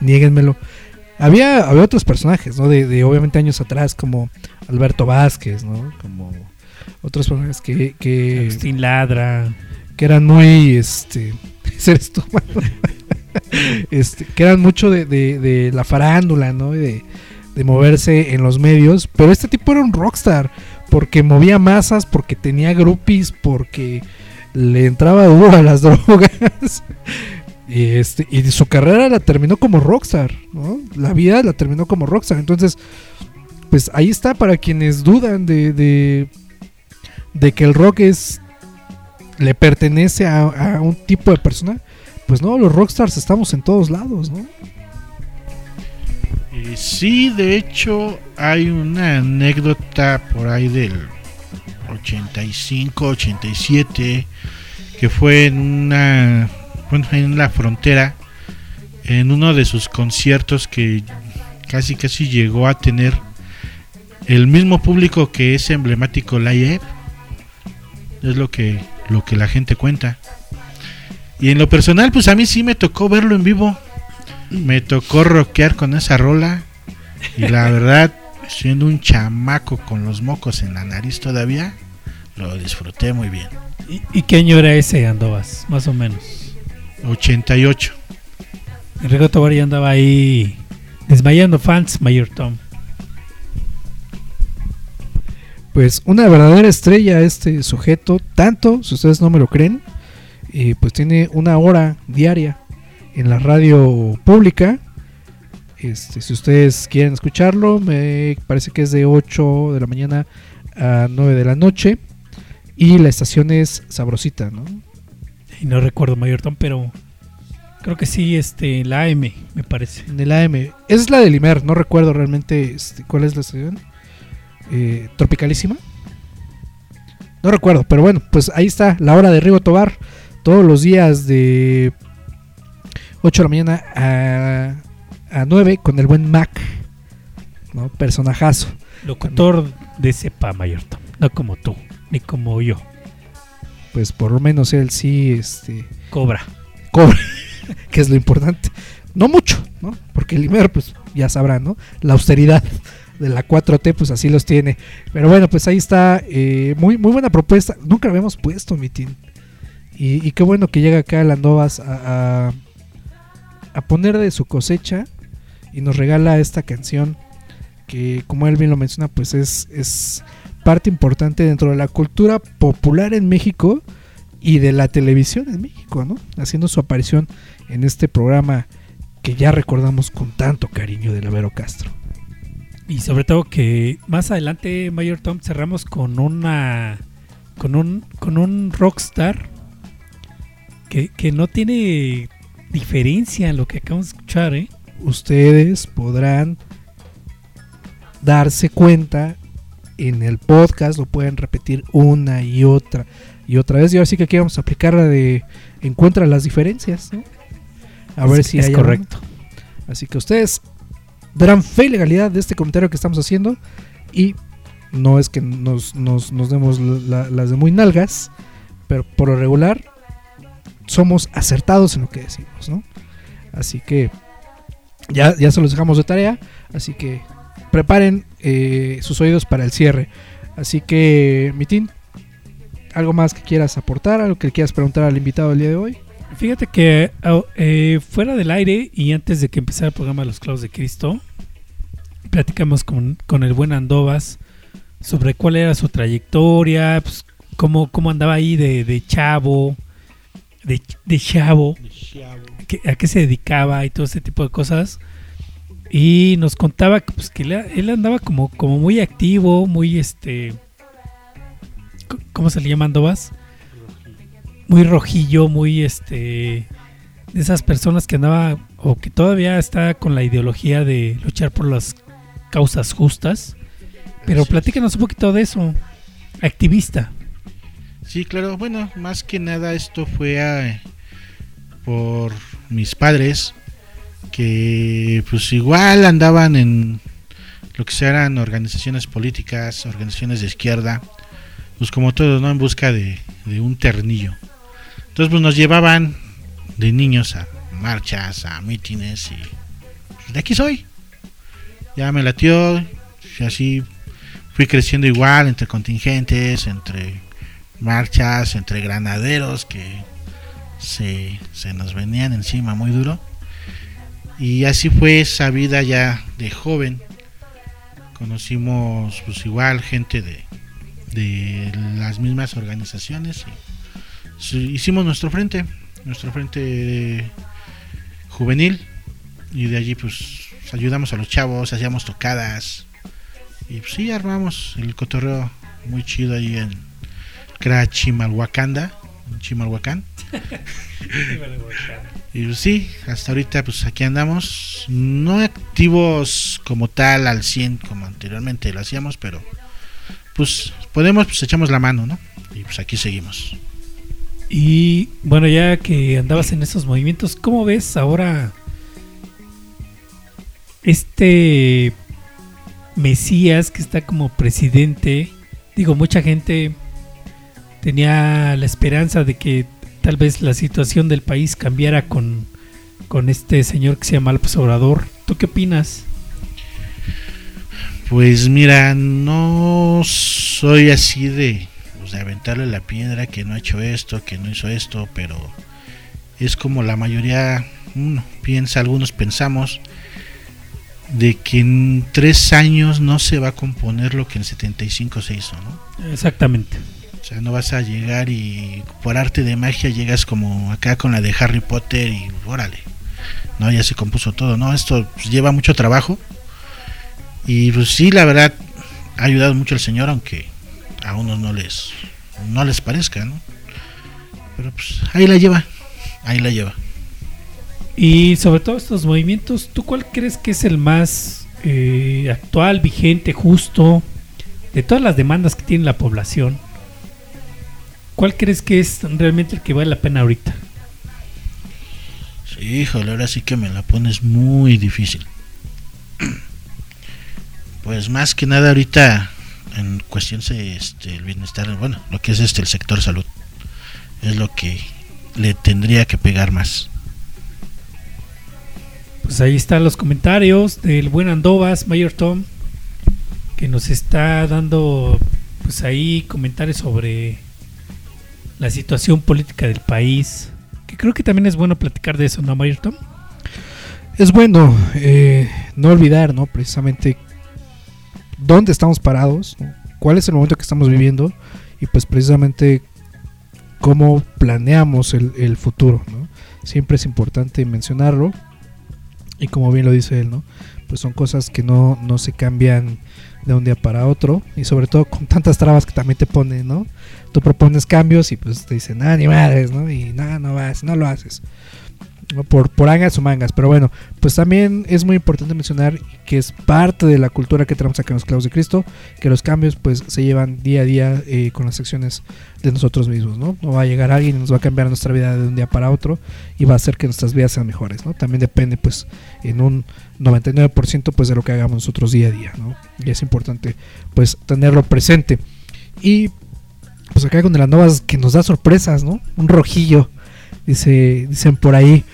niéguenmelo. Había, había otros personajes, ¿no? De, de obviamente años atrás, como Alberto Vázquez, ¿no? Como otros personajes que, que, Agustín Ladra. que eran muy, este, ese eres tú, mano. este, que eran mucho de, de- de la farándula, ¿no? Y de, de moverse en los medios, pero este tipo era un rockstar, porque movía masas, porque tenía groupies, porque le entraba duro a las drogas. Y, este, y su carrera la terminó como rockstar, ¿no? La vida la terminó como rockstar. Entonces, pues ahí está para quienes dudan de, de, de que el rock es le pertenece a, a un tipo de persona. Pues no, los rockstars estamos en todos lados, ¿no? Eh, sí, de hecho, hay una anécdota por ahí del 85, 87, que fue en una, bueno, en la frontera, en uno de sus conciertos que casi casi llegó a tener el mismo público que es emblemático Live, es lo que lo que la gente cuenta. Y en lo personal, pues a mí sí me tocó verlo en vivo. Me tocó rockear con esa rola. Y la verdad, siendo un chamaco con los mocos en la nariz todavía, lo disfruté muy bien. ¿Y, y qué año era ese, Andovas? Más o menos. 88. Enrique Tobar ya andaba ahí desmayando fans, Mayor Tom. Pues una verdadera estrella este sujeto, tanto, si ustedes no me lo creen, eh, pues tiene una hora diaria en la radio pública. Este, si ustedes quieren escucharlo, me parece que es de 8 de la mañana a 9 de la noche. Y la estación es sabrosita, ¿no? Y no recuerdo Mayor Tom, pero creo que sí, este, la AM, me parece. En el AM. Es la del Imer, no recuerdo realmente este, cuál es la estación. Eh, Tropicalísima. No recuerdo, pero bueno, pues ahí está la hora de Rigo Tobar. Todos los días de 8 de la mañana a, a 9 con el buen Mac. ¿no? Personajazo. Locutor de cepa, Mayor Tom. No como tú, ni como yo. Pues por lo menos él sí este, Cobra. cobra, que es lo importante. No mucho, ¿no? Porque el Imer, pues ya sabrán, ¿no? La austeridad de la 4T, pues así los tiene. Pero bueno, pues ahí está. eh, muy, muy buena propuesta. Nunca lo habíamos puesto, mi team. Y, y qué bueno que llega acá Landovas a, a, a poner de su cosecha y nos regala esta canción que, como él bien lo menciona, pues es, es parte importante dentro de la cultura popular en México y de la televisión en México, ¿no? Haciendo su aparición en este programa que ya recordamos con tanto cariño de Lavero Castro. Y sobre todo que más adelante, Mayor Tom, cerramos con una. con un. con un rockstar que, que no tiene diferencia en lo que acabamos de escuchar, ¿eh? Ustedes podrán darse cuenta en el podcast, lo pueden repetir una y otra y otra vez. Y ahora sí que aquí vamos a aplicar la de encuentra las diferencias, ¿no? A ver si es correcto. Así que ustedes darán fe y legalidad de este comentario que estamos haciendo y no es que nos, nos- nos demos la- las de muy nalgas, pero por lo regular somos acertados en lo que decimos, ¿no? Así que ya, ya se los dejamos de tarea, así que preparen eh, sus oídos para el cierre. Así que, Mitín, ¿algo más que quieras aportar? ¿Algo que quieras preguntar al invitado del día de hoy? Fíjate que au- eh, fuera del aire y antes de que empezara el programa Los Clavos de Cristo, platicamos con, con el buen Andovas sobre cuál era su trayectoria, pues, cómo, cómo andaba ahí de, de chavo, de, de chavo, que- a qué se dedicaba y todo ese tipo de cosas. Y nos contaba que, pues, que él, andaba como, como muy activo, muy este... ¿Cómo se le llama Andovas? Muy rojillo, muy este... De esas personas que andaba o que todavía está con la ideología de luchar por las causas justas. Pero platícanos un poquito de eso. Activista. Sí, claro. Bueno, más que nada esto fue eh, por mis padres. Que pues igual andaban en lo que eran organizaciones políticas, organizaciones de izquierda, pues como todos, ¿no? En busca de, un ternillo. Entonces pues nos llevaban de niños a marchas, a mítines y pues, de aquí soy. Ya me latió, y así fui creciendo igual entre contingentes, entre marchas, entre granaderos que se, se nos venían encima muy duro. Y así fue esa vida ya de joven. Conocimos pues igual gente de, de las mismas organizaciones hicimos nuestro frente, nuestro frente juvenil. Y de allí pues ayudamos a los chavos, hacíamos tocadas. Y pues sí armamos el cotorreo muy chido ahí en que era Chimalhuacanda, en Chimalhuacán. Y pues sí, hasta ahorita pues aquí andamos, no activos como tal al 100 como anteriormente lo hacíamos, pero pues podemos, pues echamos la mano, ¿no? Y pues aquí seguimos. Y bueno, ya que andabas en esos movimientos, ¿cómo ves ahora este Mesías que está como presidente? Digo, mucha gente tenía la esperanza de que tal vez la situación del país cambiara con, con este señor que se llama López Obrador. ¿Tú qué opinas? Pues mira, no soy así de, pues, de aventarle la piedra que no ha hecho esto, que no hizo esto, pero es como la mayoría uno piensa, algunos pensamos, de que en tres años no se va a componer lo que en 75 se hizo, ¿no? Exactamente. Sea, no vas a llegar y por arte de magia llegas como acá con la de Harry Potter y órale. No, ya se compuso todo. No, esto pues, lleva mucho trabajo. Y pues sí, la verdad, ha ayudado mucho el Señor, aunque a unos no les, no les parezca, ¿no? Pero pues ahí la lleva, ahí la lleva. Y sobre todo estos movimientos, ¿tú cuál crees que es el más eh, actual, vigente, justo, de todas las demandas que tiene la población? ¿Cuál crees que es realmente el que vale la pena ahorita? Sí, híjole, ahora sí que me la pones muy difícil. Pues más que nada ahorita en cuestión de este, el bienestar, bueno, lo que es este el sector salud es lo que le tendría que pegar más. Pues ahí están los comentarios del buen Andovas, Mayor Tom, que nos está dando pues ahí comentarios sobre la situación política del país. Que creo que también es bueno platicar de eso, ¿no, Mayor Tom? Es bueno eh, no olvidar, ¿no? Precisamente dónde estamos parados, cuál es el momento que estamos viviendo y pues precisamente cómo planeamos el, el futuro, ¿no? Siempre es importante mencionarlo y como bien lo dice él, ¿no? Pues son cosas que no, no se cambian de un día para otro y sobre todo con tantas trabas que también te ponen, ¿no? Tú propones cambios y pues te dicen, ah, ni madres, ¿no? Y nada, no vas, no lo haces. Por, por angas o mangas. Pero bueno, pues también es muy importante mencionar que es parte de la cultura que tenemos acá en los clavos de Cristo, que los cambios pues se llevan día a día eh, con las acciones de nosotros mismos, ¿no? No va a llegar alguien y nos va a cambiar nuestra vida de un día para otro y va a hacer que nuestras vidas sean mejores, ¿no? También depende pues en un 99% pues de lo que hagamos nosotros día a día, ¿no? Y es importante pues tenerlo presente. Y pues acá con de las novas que nos da sorpresas, ¿no? Un rojillo, dice, dicen por ahí.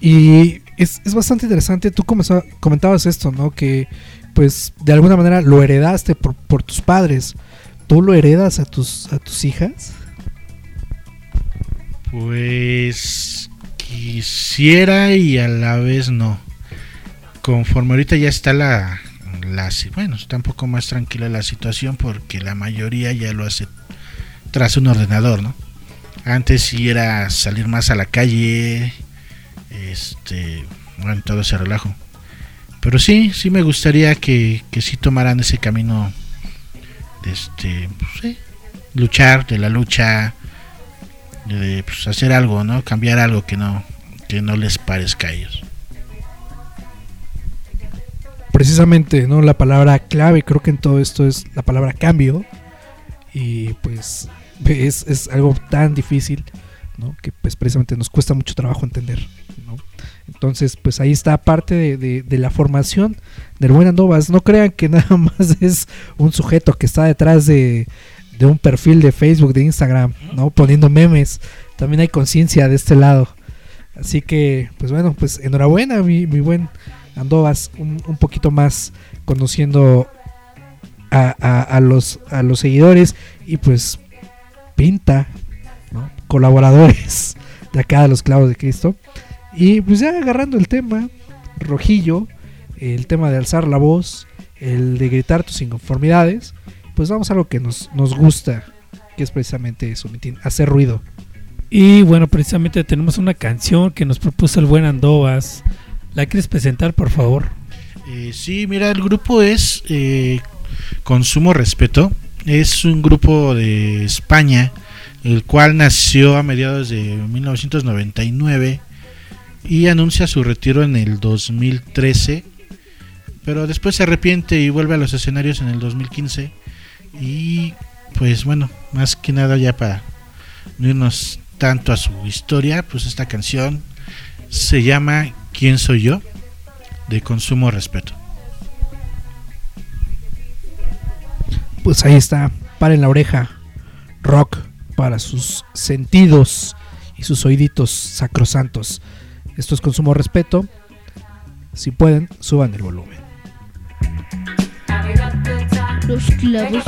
Y es, es bastante interesante, tú comenzó- comentabas esto, ¿no? Que pues de alguna manera lo heredaste por, por tus padres. ¿Tú lo heredas a tus, a tus hijas? Pues quisiera y a la vez no. Conforme ahorita ya está la, la bueno, está un poco más tranquila la situación porque la mayoría ya lo hace tras un ordenador, ¿no? Antes sí era salir más a la calle, este, bueno, todo ese relajo. Pero sí, sí me gustaría que, que sí tomaran ese camino de este, pues, luchar, de la lucha, de pues, hacer algo, ¿no? Cambiar algo que no, que no les parezca a ellos. Precisamente, ¿no? La palabra clave creo que en todo esto es la palabra cambio. Y pues es, es algo tan difícil, ¿no? Que pues precisamente nos cuesta mucho trabajo entender. Entonces, pues ahí está parte de, de- la formación del buen Andovas. No crean que nada más es un sujeto que está detrás de, de un perfil de Facebook, de Instagram, ¿no? Poniendo memes. También hay conciencia de este lado. Así que, pues bueno, pues enhorabuena, mi, mi buen Andovas. Un, un poquito más conociendo a, a- a los, a los seguidores y pues pinta, ¿no? colaboradores de acá de los clavos de Cristo. Y pues ya agarrando el tema, rojillo, el tema de alzar la voz, el de gritar tus inconformidades, pues vamos a lo que nos, nos gusta, que es precisamente eso, hacer ruido. Y bueno, precisamente tenemos una canción que nos propuso el buen Andovas. ¿La quieres presentar, por favor? Eh, sí, mira, el grupo es eh, Consumo Respeto. Es un grupo de España, el cual nació a mediados de 1999 y anuncia su retiro en el 2013, pero después se arrepiente y vuelve a los escenarios en el 2015. Y pues bueno, más que nada ya para no irnos tanto a su historia, pues esta canción se llama ¿Quién soy yo? de Consumo Respeto. Pues ahí está, paren la oreja, rock para sus sentidos y sus oíditos sacrosantos. Esto es consumo respeto. Si pueden, suban el volumen. Los clavos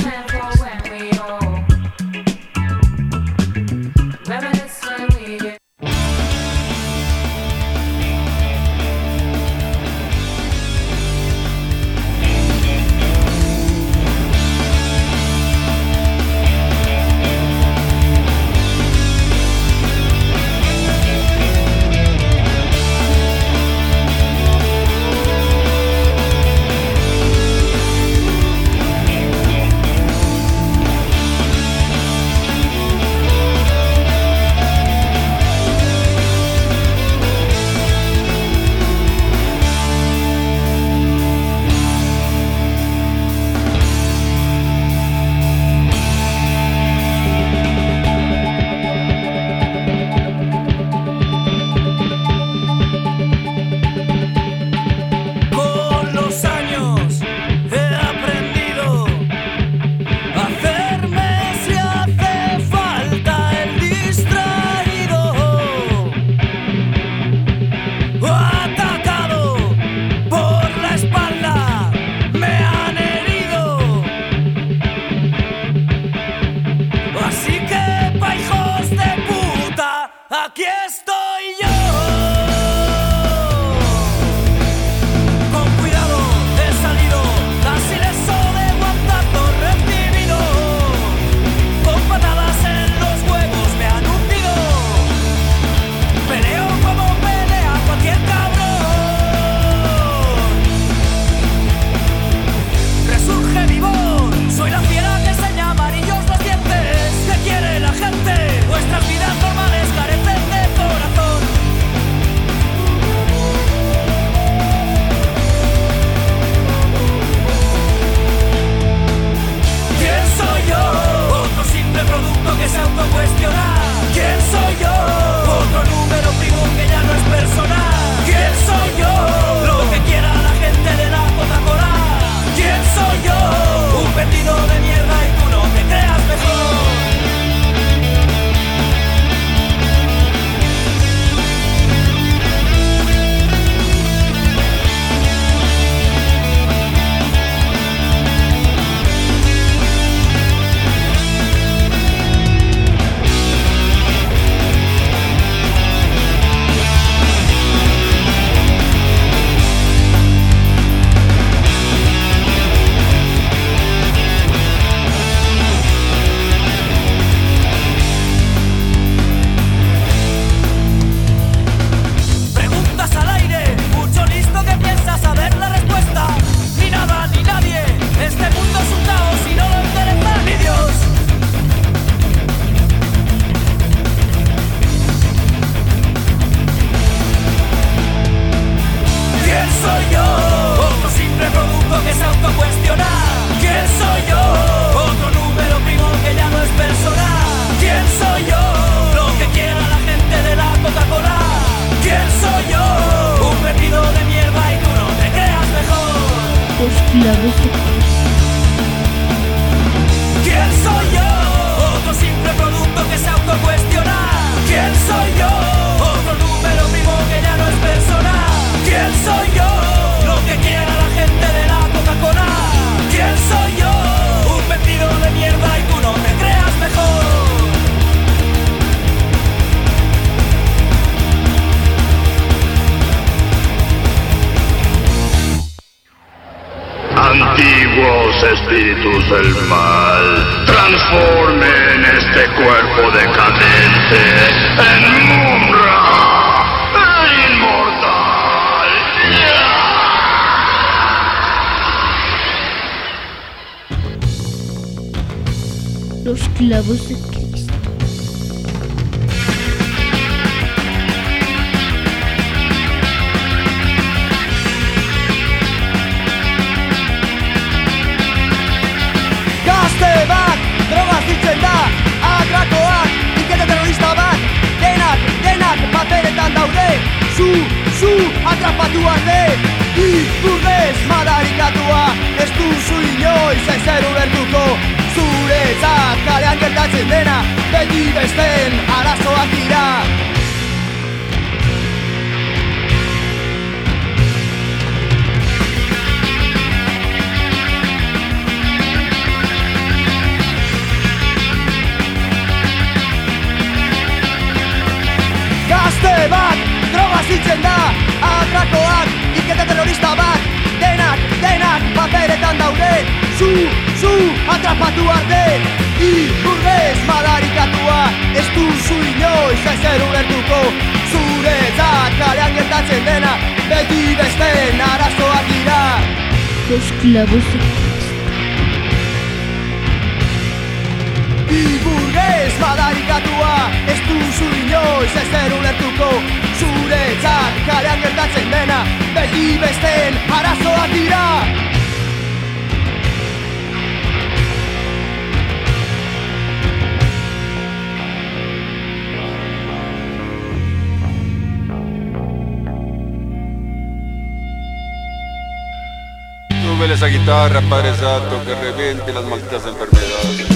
Súbele esa guitarra, Padre Santo, que reviente las malditas enfermedades.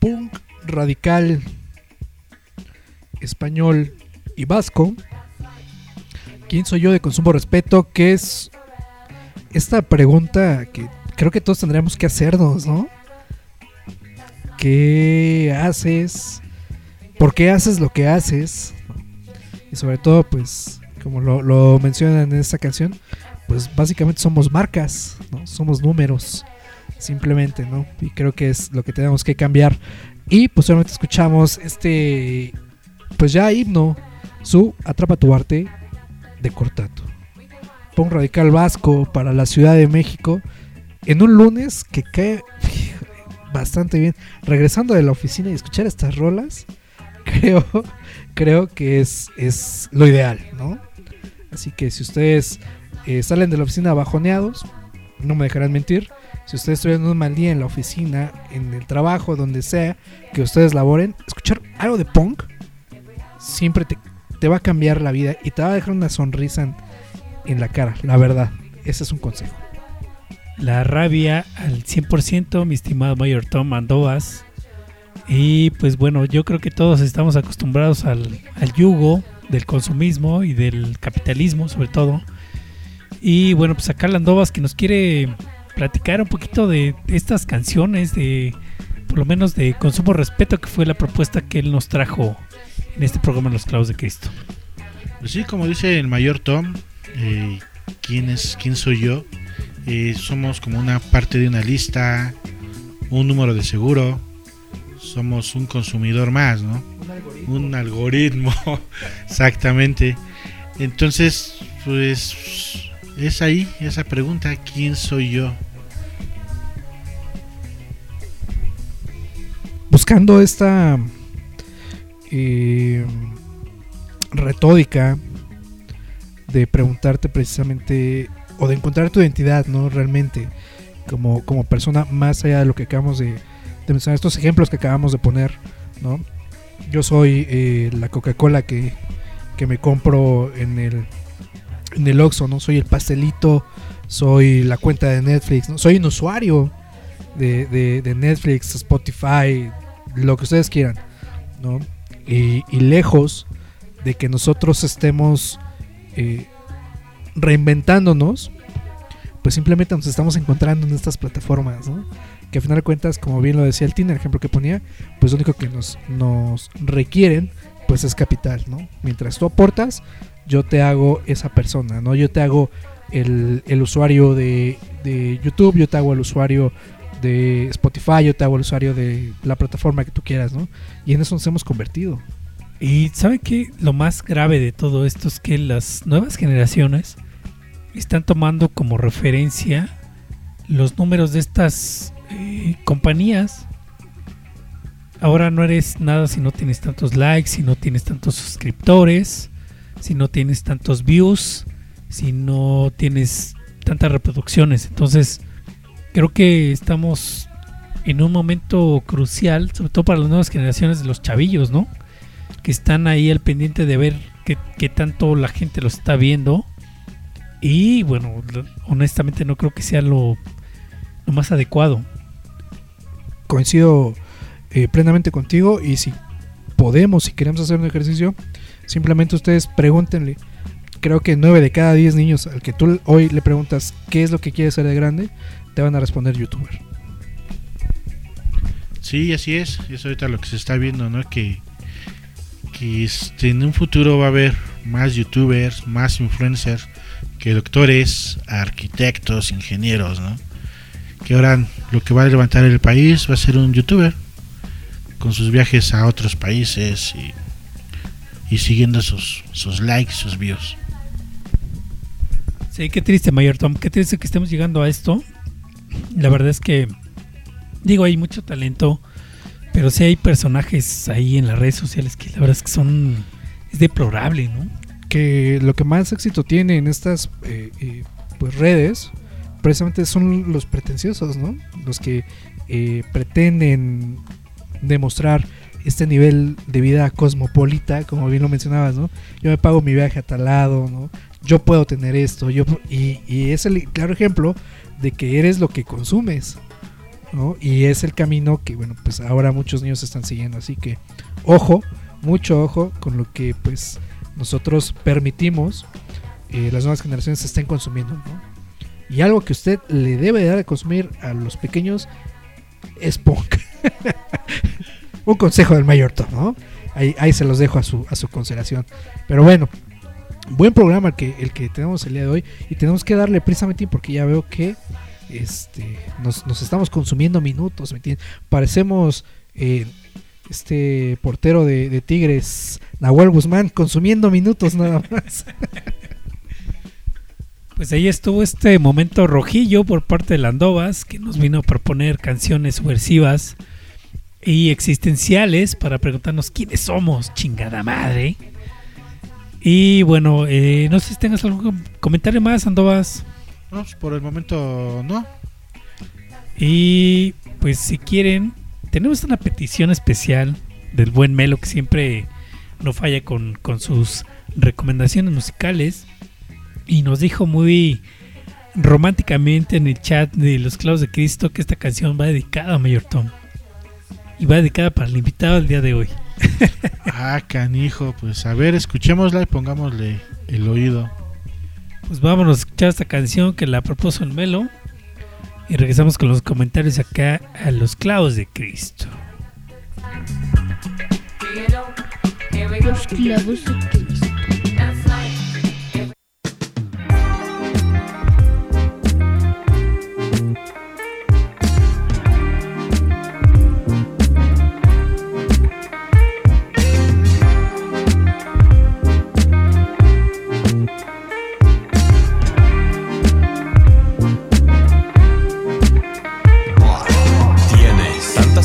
punk radical español y vasco. ¿Quién soy yo de consumo respeto? Que es esta pregunta que creo que todos tendríamos que hacernos, ¿no? ¿Qué haces? ¿Por qué haces lo que haces? Y sobre todo, pues, como lo, lo mencionan en esta canción, pues básicamente somos marcas. Somos números, simplemente, ¿no? Y creo que es lo que tenemos que cambiar. Y posteriormente escuchamos este, pues ya himno, su Atrapa tu arte de Cortato. Punk radical vasco para la Ciudad de México en un lunes que cae bastante bien. Regresando de la oficina y escuchar estas rolas, creo, creo que es, es lo ideal, ¿no? Así que si ustedes eh, salen de la oficina bajoneados, no me dejarán mentir. Si ustedes estuvieron un mal día en la oficina, en el trabajo, donde sea que ustedes laboren, escuchar algo de punk siempre te, te va a cambiar la vida y te va a dejar una sonrisa en, en la cara, la verdad. Ese es un consejo. La rabia al 100%, mi estimado Mayor Tom Andovas. Y pues bueno, yo creo que todos estamos acostumbrados al, al yugo del consumismo y del capitalismo sobre todo. Y bueno, pues acá Landovas que nos quiere platicar un poquito de estas canciones, de por lo menos de consumo respeto, que fue la propuesta que él nos trajo en este programa Los Clavos de Cristo. Pues sí, como dice el mayor Tom, eh, ¿quién, es, ¿quién soy yo? Eh, somos como una parte de una lista, un número de seguro, somos un consumidor más, ¿no? Un algoritmo, exactamente. Entonces, pues es ahí esa pregunta, ¿quién soy yo? buscando esta eh, retórica de preguntarte precisamente o de encontrar tu identidad, ¿no? Realmente, como, como persona, más allá de lo que acabamos de, mencionar estos ejemplos que acabamos de poner, ¿no? Yo soy eh, la Coca-Cola que, que me compro en el, en el Oxxo, ¿no? Soy el pastelito, soy la cuenta de Netflix. Soy un usuario de, de- de Netflix, Spotify, lo que ustedes quieran, ¿no? Y, y lejos de que nosotros estemos eh, reinventándonos, pues simplemente nos estamos encontrando en estas plataformas, ¿no? Que a final de cuentas, como bien lo decía el Tina, el ejemplo que ponía, pues lo único que nos, nos requieren, pues es capital, ¿no? Mientras tú aportas, yo te hago esa persona, ¿no? Yo te hago el, el usuario de, de YouTube, yo te hago el usuario de Spotify, yo te hago el usuario de la plataforma que tú quieras, ¿no? Y en eso nos hemos convertido. Y ¿sabe qué? Lo más grave de todo esto es que las nuevas generaciones están tomando como referencia los números de estas eh, compañías. Ahora no eres nada si no tienes tantos likes, si no tienes tantos suscriptores, si no tienes tantos views, si no tienes tantas reproducciones. Entonces, creo que estamos en un momento crucial, sobre todo para las nuevas generaciones de los chavillos, ¿no? Que están ahí al pendiente de ver qué, qué tanto la gente lo está viendo. Y bueno, honestamente no creo que sea lo, lo más adecuado. coincido eh, plenamente contigo y si podemos, si queremos hacer un ejercicio, simplemente ustedes pregúntenle. Creo que 9 de cada 10 niños al que tú hoy le preguntas qué es lo que quiere ser de grande, te van a responder youtuber. Sí, así es. Es ahorita lo que se está viendo, ¿no? Que, que en un futuro va a haber más youtubers, más influencers que doctores, arquitectos, ingenieros, ¿no? Que ahora lo que va a levantar el país va a ser un youtuber con sus viajes a otros países y, y siguiendo sus, sus likes, sus views. Sí, qué triste, Mayor Tom. Qué triste que estemos llegando a esto. La verdad es que, digo, hay mucho talento, pero sí hay personajes ahí en las redes sociales que la verdad es que son. Es deplorable, ¿no? Que lo que más éxito tiene en estas eh, eh, pues redes, precisamente son los pretenciosos, ¿no? Los que eh, pretenden demostrar este nivel de vida cosmopolita, como bien lo mencionabas, ¿no? Yo me pago mi viaje a tal lado, ¿no? Yo puedo tener esto, yo y, y es el claro ejemplo de que eres lo que consumes, ¿no? Y es el camino que, bueno, pues ahora muchos niños están siguiendo, así que ojo, mucho ojo con lo que, pues, nosotros permitimos eh, las nuevas generaciones estén consumiendo. Y algo que usted le debe dar de consumir a los pequeños es punk. Un consejo del mayor Tom, ¿no? Ahí, ahí se los dejo a su, a su consideración. Pero bueno, buen programa el que, el que tenemos el día de hoy. Y tenemos que darle precisamente porque ya veo que este, nos, nos estamos consumiendo minutos, ¿me entiendes? Parecemos eh, este portero de, Tigres, Nahuel Guzmán, consumiendo minutos nada más. Pues ahí estuvo este momento rojillo por parte de Landovas, que nos vino a proponer canciones subversivas y existenciales para preguntarnos quiénes somos, chingada madre. Y bueno, eh, no sé si tengas algún comentario más, Andovas. No, pues, por el momento no. Y pues si quieren, tenemos una petición especial del buen Melo que siempre no falla con, con sus recomendaciones musicales. Y nos dijo muy románticamente en el chat de los clavos de Cristo que esta canción va dedicada a Mayor Tom. Y va dedicada para el invitado del día de hoy. Ah, canijo, pues a ver, escuchémosla y pongámosle el oído. Pues vámonos a escuchar esta canción que la propuso el Melo. Y regresamos con los comentarios acá a los clavos de Cristo. Los clavos de Cristo.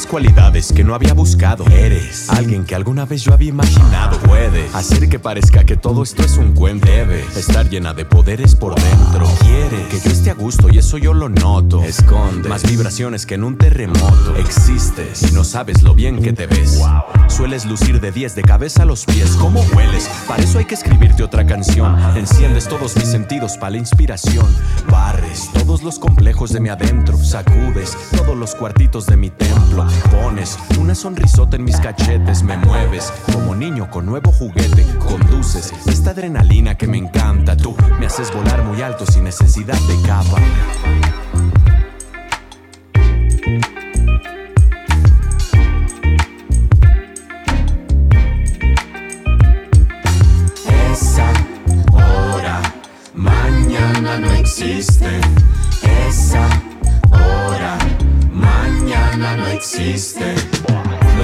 Cualidades que no había buscado. Eres alguien que alguna vez yo había imaginado. Puedes hacer que parezca que todo esto es un cuento. Debes estar llena de poderes por dentro. Quiere que yo esté a gusto y eso yo lo noto. Esconde más vibraciones que en un terremoto. Existes y no sabes lo bien que te ves. Sueles lucir de 10 de cabeza a los pies. ¿Cómo hueles? Para eso hay que escribirte otra canción. Enciendes todos mis sentidos para la inspiración. Barres todos los complejos de mi adentro. Sacudes todos los cuartitos de mi templo. Pones una sonrisota en mis cachetes. Me mueves como niño con nuevo juguete. Conduces esta adrenalina que me encanta. Tú me haces volar muy alto sin necesidad de capa. Esa hora mañana no existe. Esa hora mañana no existe.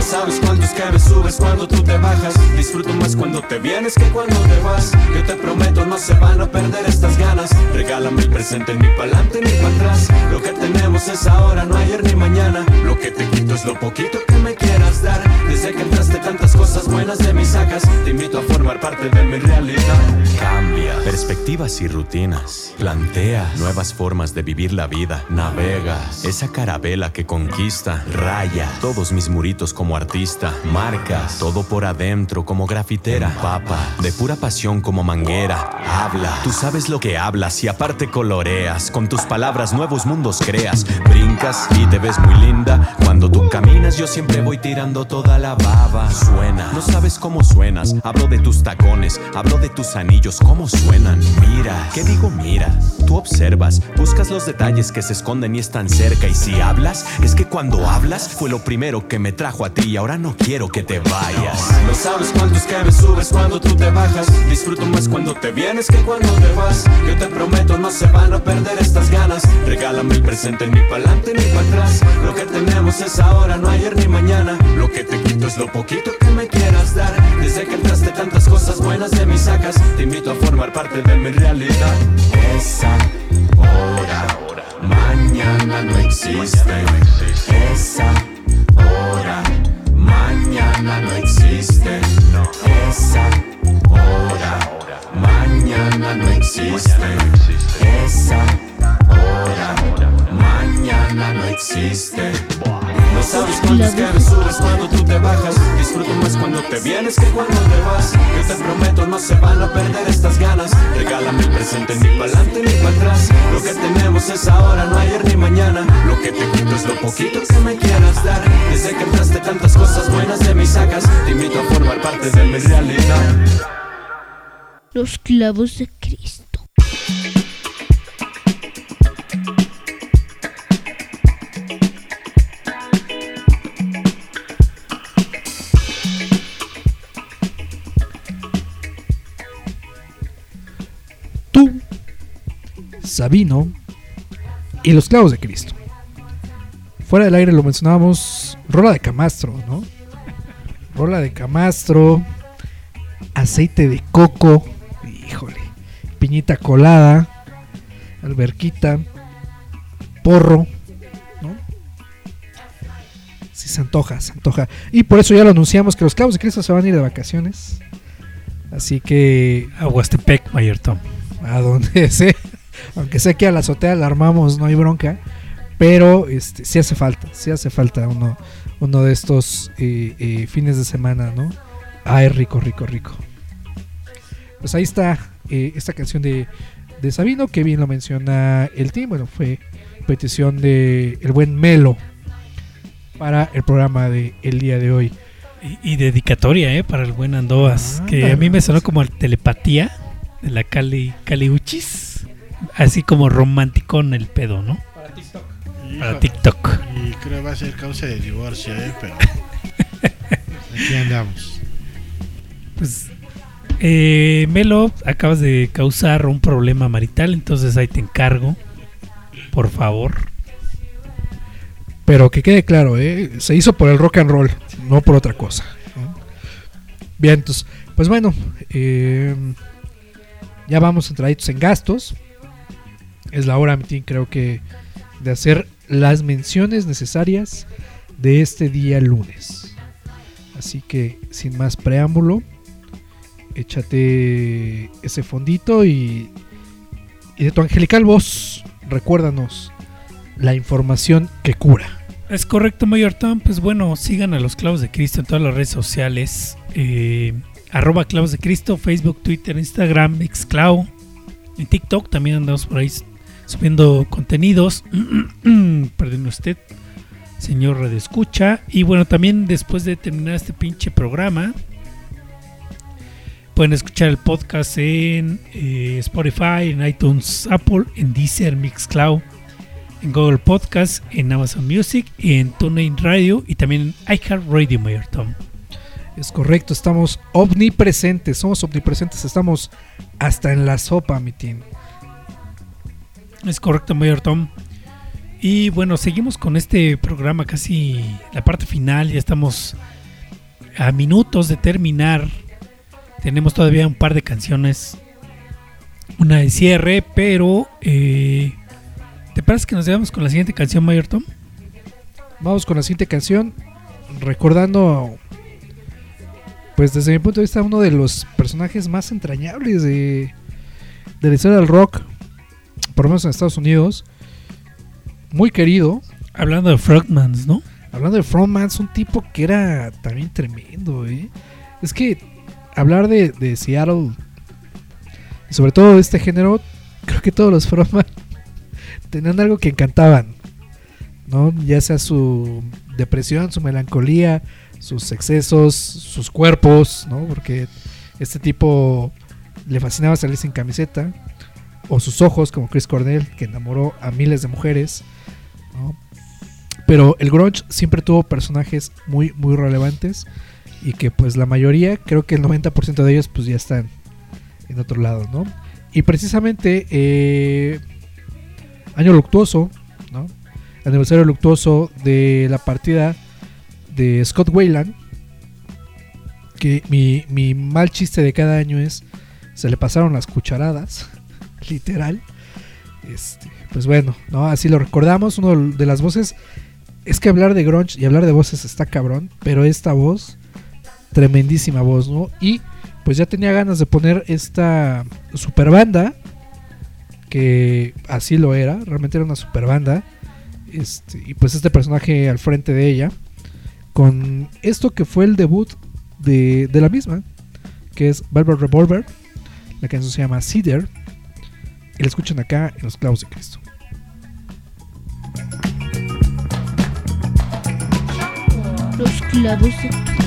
Sabes cuántos que subes cuando tú te bajas. Disfruto más cuando te vienes que cuando te vas. Yo te prometo, no se van a perder estas ganas. Regálame el presente ni pa'lante ni para atrás. Lo que tenemos es ahora, no ayer ni mañana. Lo que te quito es lo poquito que me quieras dar. Desde que entraste tantas cosas buenas de mis sacas. Te invito a formar parte de mi realidad. Cambia perspectivas y rutinas. Plantea nuevas formas de vivir la vida. Navega esa carabela que conquista. Raya todos mis muritos como artista. Marcas todo por adentro como grafitera. Papa de pura pasión como manguera. Habla, tú sabes lo que hablas y aparte coloreas. Con tus palabras nuevos mundos creas. Brincas y te ves muy linda. Cuando tú caminas, yo siempre voy tirando toda la baba. Suena, no sabes cómo suenas. Hablo de tus tacones, hablo de tus anillos, cómo suenan. Mira, ¿qué digo? Mira, tú observas, buscas los detalles que se esconden y están cerca. Y si hablas, es que cuando hablas fue lo primero que me trajo a ti y ahora no quiero que te vayas. No sabes cuántos que me subes cuando tú te bajas. Disfruto más cuando te vienes que cuando te vas. Yo te prometo, no se van a perder estas ganas. Regálame el presente ni pa'lante ni para atrás. Lo que tenemos es ahora, no ayer ni mañana. Lo que te quito es lo poquito que me quieras dar. Desde que entraste tantas cosas buenas de mis sacas. Te invito a formar parte de mi realidad. Esa hora, mañana no existe. Esa hora, mañana no existe. Esa hora, mañana no existe. Esa hora, mañana no existe. No sabes cuántos que me subes cuando tú te bajas. Disfruto más cuando te vienes que cuando te vas. Yo te prometo, no se van a perder estas ganas. Regálame el presente ni pa'lante ni para atrás. Lo que tenemos es ahora, no ayer ni mañana. Lo que te quito es lo poquito que me quieras dar. Desde que entraste tantas cosas buenas de mis sacas. Te invito a formar parte de mi realidad. Los clavos de Cristo. Sabino y los clavos de Cristo. Fuera del aire lo mencionábamos, rola de camastro, ¿no? Rola de camastro, aceite de coco, híjole, piñita colada, alberquita, porro, ¿no? Sí, se antoja, se antoja. Y por eso ya lo anunciamos que los clavos de Cristo se van a ir de vacaciones. Así que A Huastepec, Mayor Tom. a donde sea, aunque sé que a la azotea la armamos, no hay bronca, pero este sí hace falta, sí hace falta uno, uno de estos eh, eh, fines de semana, ¿no? Ay, rico, rico, rico. Pues ahí está eh, esta canción de, de Sabino, que bien lo menciona el team, bueno, fue petición de el buen Melo para el programa de el día de hoy. Y, y dedicatoria, ¿eh? Para el buen Andovas. Ah, que a mí me sonó como el telepatía de la Cali, Caliuchis. Así como romanticón el pedo, ¿no? Para TikTok. Y creo que va a ser causa de divorcio, ¿eh? Pero. Aquí andamos. Pues, eh, Melo, acabas de causar un problema marital, entonces ahí te encargo. Por favor. Pero que quede claro, ¿eh? se hizo por el rock and roll, no por otra cosa. Bien, entonces, pues bueno, eh, ya vamos entraditos en gastos. Es la hora, creo que de hacer las menciones necesarias de este día lunes. Así que sin más preámbulo, échate ese fondito y, y de tu angelical voz, recuérdanos la información que cura. Es correcto, Mayor Tom. Pues bueno, sigan a los Clavos de Cristo en todas las redes sociales. eh, arroba Clavos de Cristo, Facebook, Twitter, Instagram, Xclau. En TikTok también andamos por ahí subiendo contenidos. Perdón usted, señor Radio Escucha. Y bueno, también después de terminar este pinche programa, pueden escuchar el podcast en eh, Spotify, en iTunes, Apple, en Deezer, Mixcloud, en Google Podcast, en Amazon Music, en TuneIn Radio y también en iHeartRadio, Mayor Tom. Es correcto, estamos omnipresentes, somos omnipresentes, estamos hasta en la sopa, mi team. Es correcto, Mayor Tom. Y bueno, seguimos con este programa casi la parte final. Ya estamos a minutos de terminar. Tenemos todavía un par de canciones. Una de cierre, pero... eh, ¿Te parece que nos llevamos con la siguiente canción, Mayor Tom? Vamos con la siguiente canción, recordando, pues desde mi punto de vista, uno de los personajes más entrañables de, de la historia del rock, por lo menos en Estados Unidos. Muy querido. Hablando de Frogmans, ¿no? Hablando de Frontmans, un tipo que era también tremendo, ¿eh? Es que hablar de, de Seattle, y sobre todo de este género, creo que todos los Frontman tenían algo que encantaban, ¿no? Ya sea su depresión, su melancolía, sus excesos, sus cuerpos, ¿no? Porque este tipo le fascinaba salir sin camiseta, o sus ojos, como Chris Cornell, que enamoró a miles de mujeres. Pero el grunge siempre tuvo personajes muy, muy relevantes y que pues la mayoría, creo que el 90% de ellos pues ya están en otro lado, ¿no? Y precisamente eh, año luctuoso, ¿no? Aniversario luctuoso de la partida de Scott Wayland, que mi, mi mal chiste de cada año es, se le pasaron las cucharadas, literal. Este, pues bueno, ¿no? Así lo recordamos, uno de las voces es que hablar de grunge y hablar de voces está cabrón, pero esta voz, tremendísima voz, ¿no? Y pues ya tenía ganas de poner esta super banda, que así lo era, realmente era una super banda, este, y pues este personaje al frente de ella, con esto que fue el debut de, de la misma, que es Velvet Revolver, la canción se llama Cedar, y la escuchan acá en Los Clavos de Cristo. Los clavos de Cristo.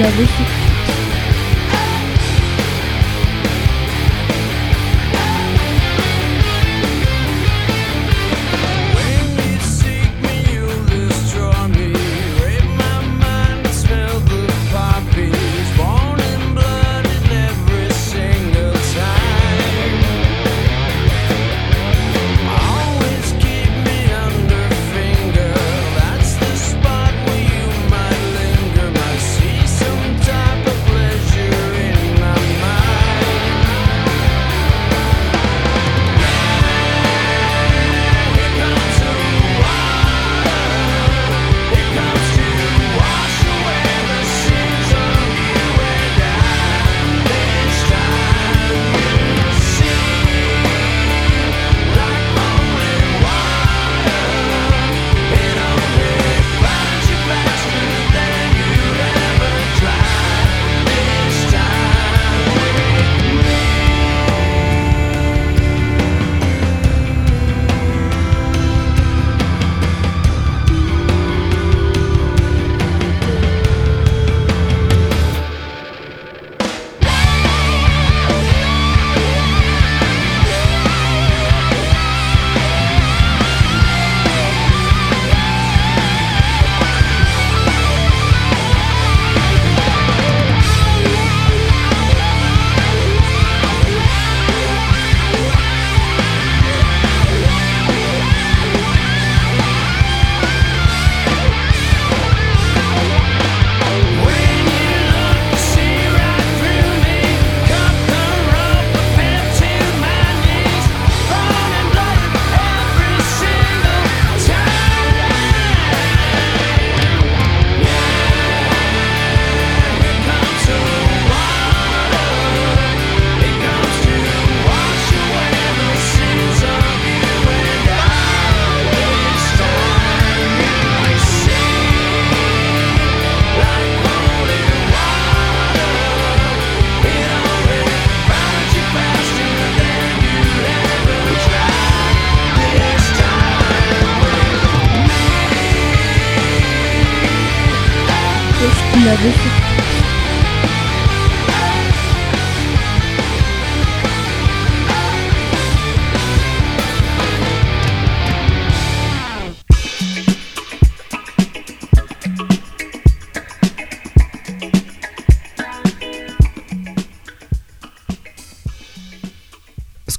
Los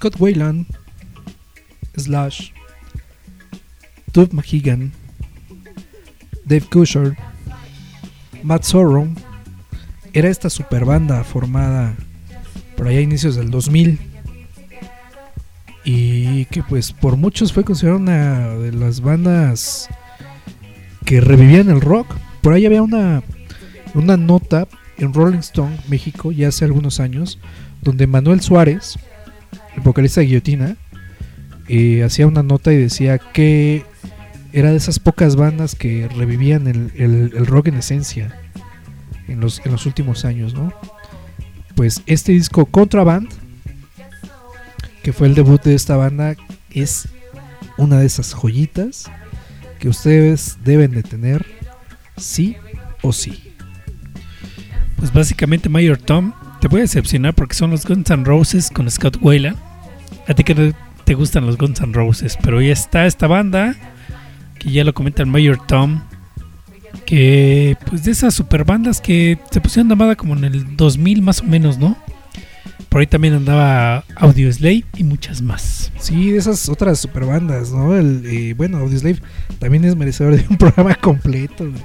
Scott Wayland, Slash, Dove McKagan, Dave Kusher, Matt Sorum, era esta super banda formada por allá a inicios del 2000 y que pues por muchos fue considerada una de las bandas que revivían el rock. Por ahí había una, una nota en Rolling Stone, México, ya hace algunos años, donde Manuel Suárez, el vocalista Guillotina, eh, hacía una nota y decía que era de esas pocas bandas que revivían el rock en esencia en los, en los últimos años, ¿no? Pues este disco Contraband, que fue el debut de esta banda, es una de esas joyitas que ustedes deben de tener sí o sí. Pues básicamente Mayor Tom te voy a decepcionar porque son los Guns N' Roses con Scott Wayland. A ti que te gustan los Guns N' Roses, pero ya está esta banda que ya lo comenta el Mayor Tom. Que pues de esas super bandas que se pusieron de como en el 2000 más o menos, ¿no? Por ahí también andaba Audio Slave y muchas más. Sí, de esas otras super bandas, ¿no? El, eh, bueno, Audioslave también es merecedor de un programa completo, güey.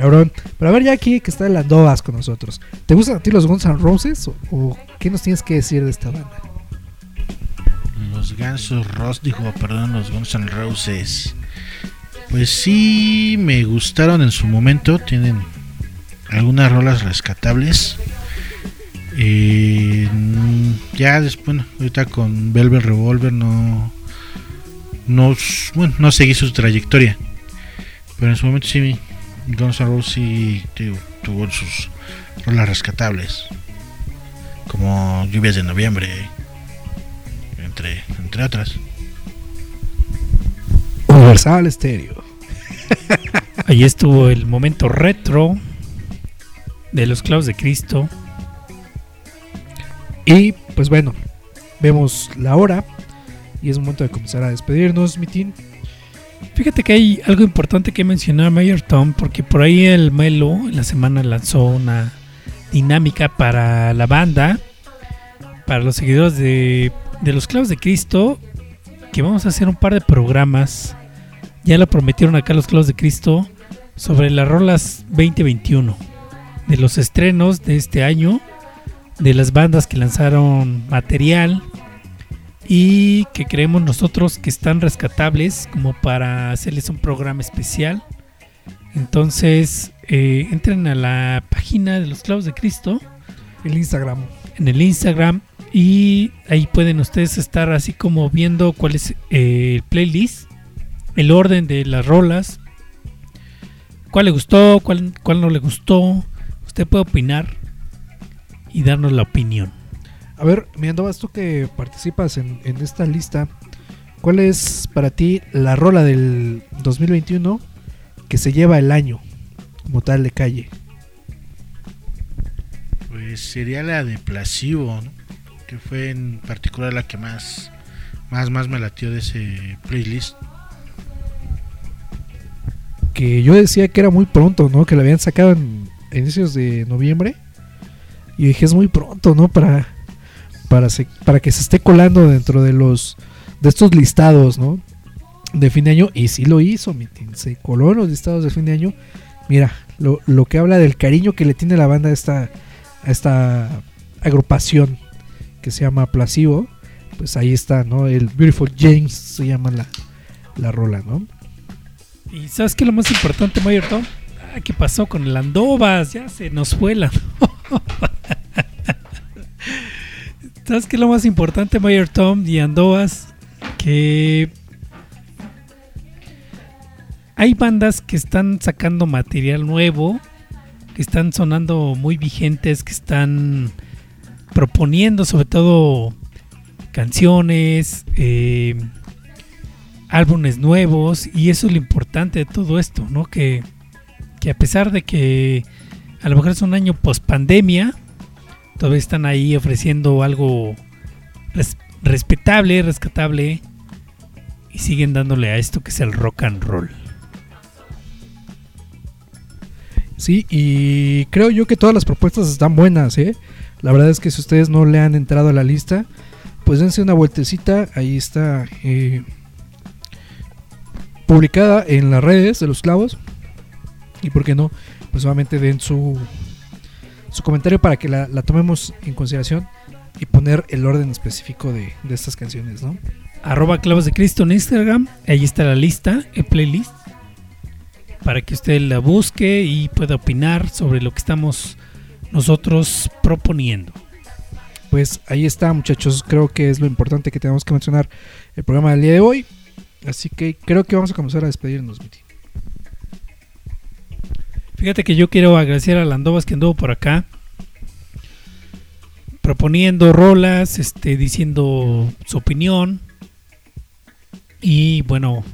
Cabrón. Pero a ver, ya aquí que está el Andovas con nosotros. ¿Te gustan a ti los Guns N' Roses o, qué nos tienes que decir de esta banda? Los Gansos Ross, dijo, perdón, los Guns N' Roses. Pues sí, me gustaron en su momento. Tienen algunas rolas rescatables. Eh, ya después, ahorita con Velvet Revolver no, no, bueno, no seguí su trayectoria. Pero en su momento sí, Guns N' Roses sí tu- tuvo sus rolas rescatables. Como Lluvias de Noviembre, entre, entre otras. Universal Stereo. Ahí estuvo el momento retro de los clavos de Cristo. Y pues bueno, vemos la hora y es momento de comenzar a despedirnos, Mitin. Fíjate que hay algo importante que mencionar Mayor Tom, porque por ahí el Melo en la semana lanzó una dinámica para la banda, para los seguidores de, los clavos de Cristo, que vamos a hacer un par de programas. Ya lo prometieron acá los clavos de Cristo sobre las rolas 2021, de los estrenos de este año, de las bandas que lanzaron material y que creemos nosotros que están rescatables como para hacerles un programa especial. Entonces, eh, entren a la página de los clavos de Cristo El Instagram. en el Instagram y ahí pueden ustedes estar así como viendo cuál es eh, el playlist, el orden de las rolas, cuál le gustó, cuál, cuál no le gustó. Usted puede opinar y darnos la opinión. A ver, mi Andovas, tú que participas en, en esta lista, ¿cuál es para ti la rola del 2021 que se lleva el año como tal de calle? Pues sería la de Placebo, ¿no? que fue en particular la que más, más, más me latió de ese playlist. Que yo decía que era muy pronto, ¿no? Que la habían sacado en inicios de noviembre. Y dije, es muy pronto, ¿no? Para, para, se- para que se esté colando dentro de los de estos listados, ¿no? De fin de año. Y sí lo hizo, se coló en los listados de fin de año. Mira, lo, lo que habla del cariño que le tiene la banda a esta, a esta agrupación que se llama Placebo. Pues ahí está, ¿no? El Beautiful James se llama la, la rola, ¿no? ¿Y sabes qué es lo más importante, Mayor Tom? Ah, ¿Qué pasó con el Andovas? Ya se nos fue la ¿Sabes qué lo más importante, Mayor Tom y Andovas? Que hay bandas que están sacando material nuevo, que están sonando muy vigentes, que están proponiendo sobre todo canciones, eh, álbumes nuevos y eso es lo importante de todo esto, ¿no? Que, que a pesar de que A lo mejor es un año post pandemia. Todavía están ahí ofreciendo algo res- respetable, rescatable. Y siguen dándole a esto que es el rock and roll. Sí, y creo yo que todas las propuestas están buenas, ¿eh? La verdad es que si ustedes no le han entrado a la lista, pues dense una vueltecita. Ahí está eh, publicada en las redes de los clavos. Y por qué no, pues solamente den su, su comentario para que la, la tomemos en consideración y poner el orden específico de, de estas canciones, ¿no? Arroba clavos de Cristo en Instagram. Ahí está la lista, el playlist. Para que usted la busque y pueda opinar sobre lo que estamos nosotros proponiendo. Pues ahí está, muchachos. Creo que es lo importante que tenemos que mencionar el programa del día de hoy. Así que creo que vamos a comenzar a despedirnos, Miti. Fíjate que yo quiero agradecer a Landovas que anduvo por acá proponiendo rolas, este, diciendo su opinión. Y bueno,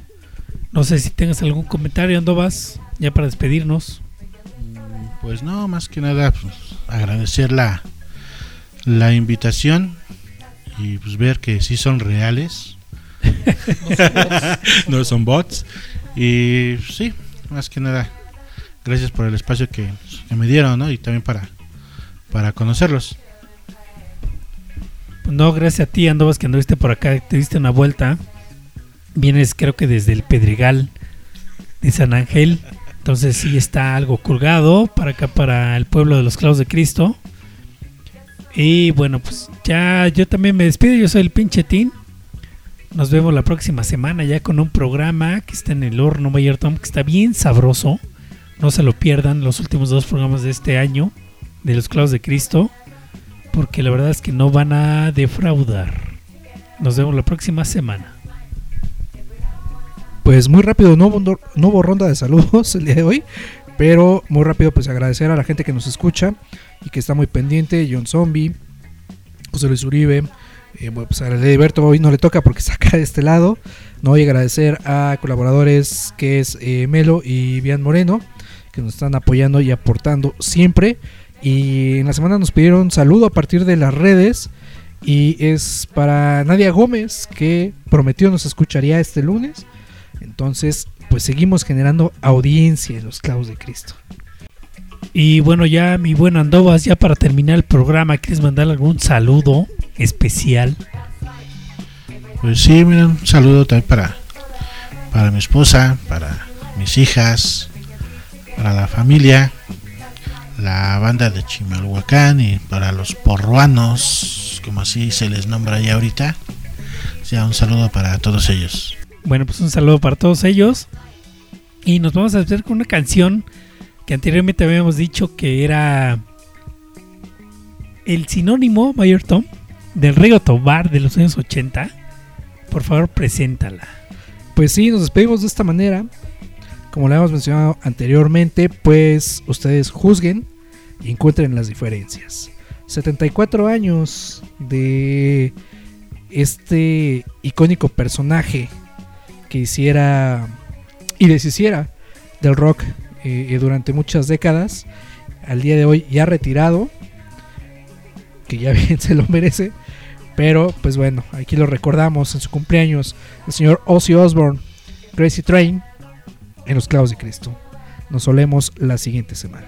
no sé si tengas algún comentario, Andovas, ya para despedirnos. Pues no, más que nada pues, agradecer la, la invitación y pues ver que sí son reales. no son bots. Y sí, más que nada, gracias por el espacio que, me dieron, ¿no? Y también para, para conocerlos. No, gracias a ti, Andovas, que anduviste por acá, te diste una vuelta. Vienes, creo que desde el Pedregal de San Ángel. Entonces sí está algo colgado para acá, para el pueblo de los clavos de Cristo. Y bueno, pues ya yo también me despido. Yo soy el pinche Tin. Nos vemos la próxima semana ya con un programa que está en el horno Tom, que está bien sabroso. No se lo pierdan los últimos dos programas de este año de los clavos de Cristo. Porque la verdad es que no van a defraudar. Nos vemos la próxima semana. Pues muy rápido, no no hubo ronda de saludos el día de hoy. Pero muy rápido, pues agradecer a la gente que nos escucha y que está muy pendiente. John Zombie, José Luis Uribe. eh, bueno, pues a Alberto hoy no le toca porque está acá de este lado. No, y agradecer a colaboradores que es eh, Melo y Bian Moreno, que nos están apoyando y aportando siempre. Y en la semana nos pidieron saludo a partir de las redes. Y es para Nadia Gómez, que prometió nos escucharía este lunes. Entonces, pues seguimos generando audiencia en los clavos de Cristo. Y bueno, ya mi buen Andovas, ya para terminar el programa, ¿quieres mandar algún saludo especial? Pues sí, mira, un saludo también para, para mi esposa, para mis hijas, para la familia, la banda de Chimalhuacán y para los porruanos, como así se les nombra ya ahorita. O sea, un saludo para todos ellos. Bueno, pues un saludo para todos ellos. Y nos vamos a hacer con una canción que anteriormente habíamos dicho que era el sinónimo, Mayor Tom, del Rego Tobar de los años 80. Por favor, preséntala. Pues sí, nos despedimos de esta manera. Como le hemos mencionado anteriormente, pues ustedes juzguen y encuentren las diferencias. 74 años de este icónico personaje que hiciera y deshiciera del rock eh, durante muchas décadas. Al día de hoy ya retirado, que ya bien se lo merece. Pero pues bueno, aquí lo recordamos en su cumpleaños, el señor Ozzy Osbourne, Crazy Train, en los clavos de Cristo. Nos solemos la siguiente semana.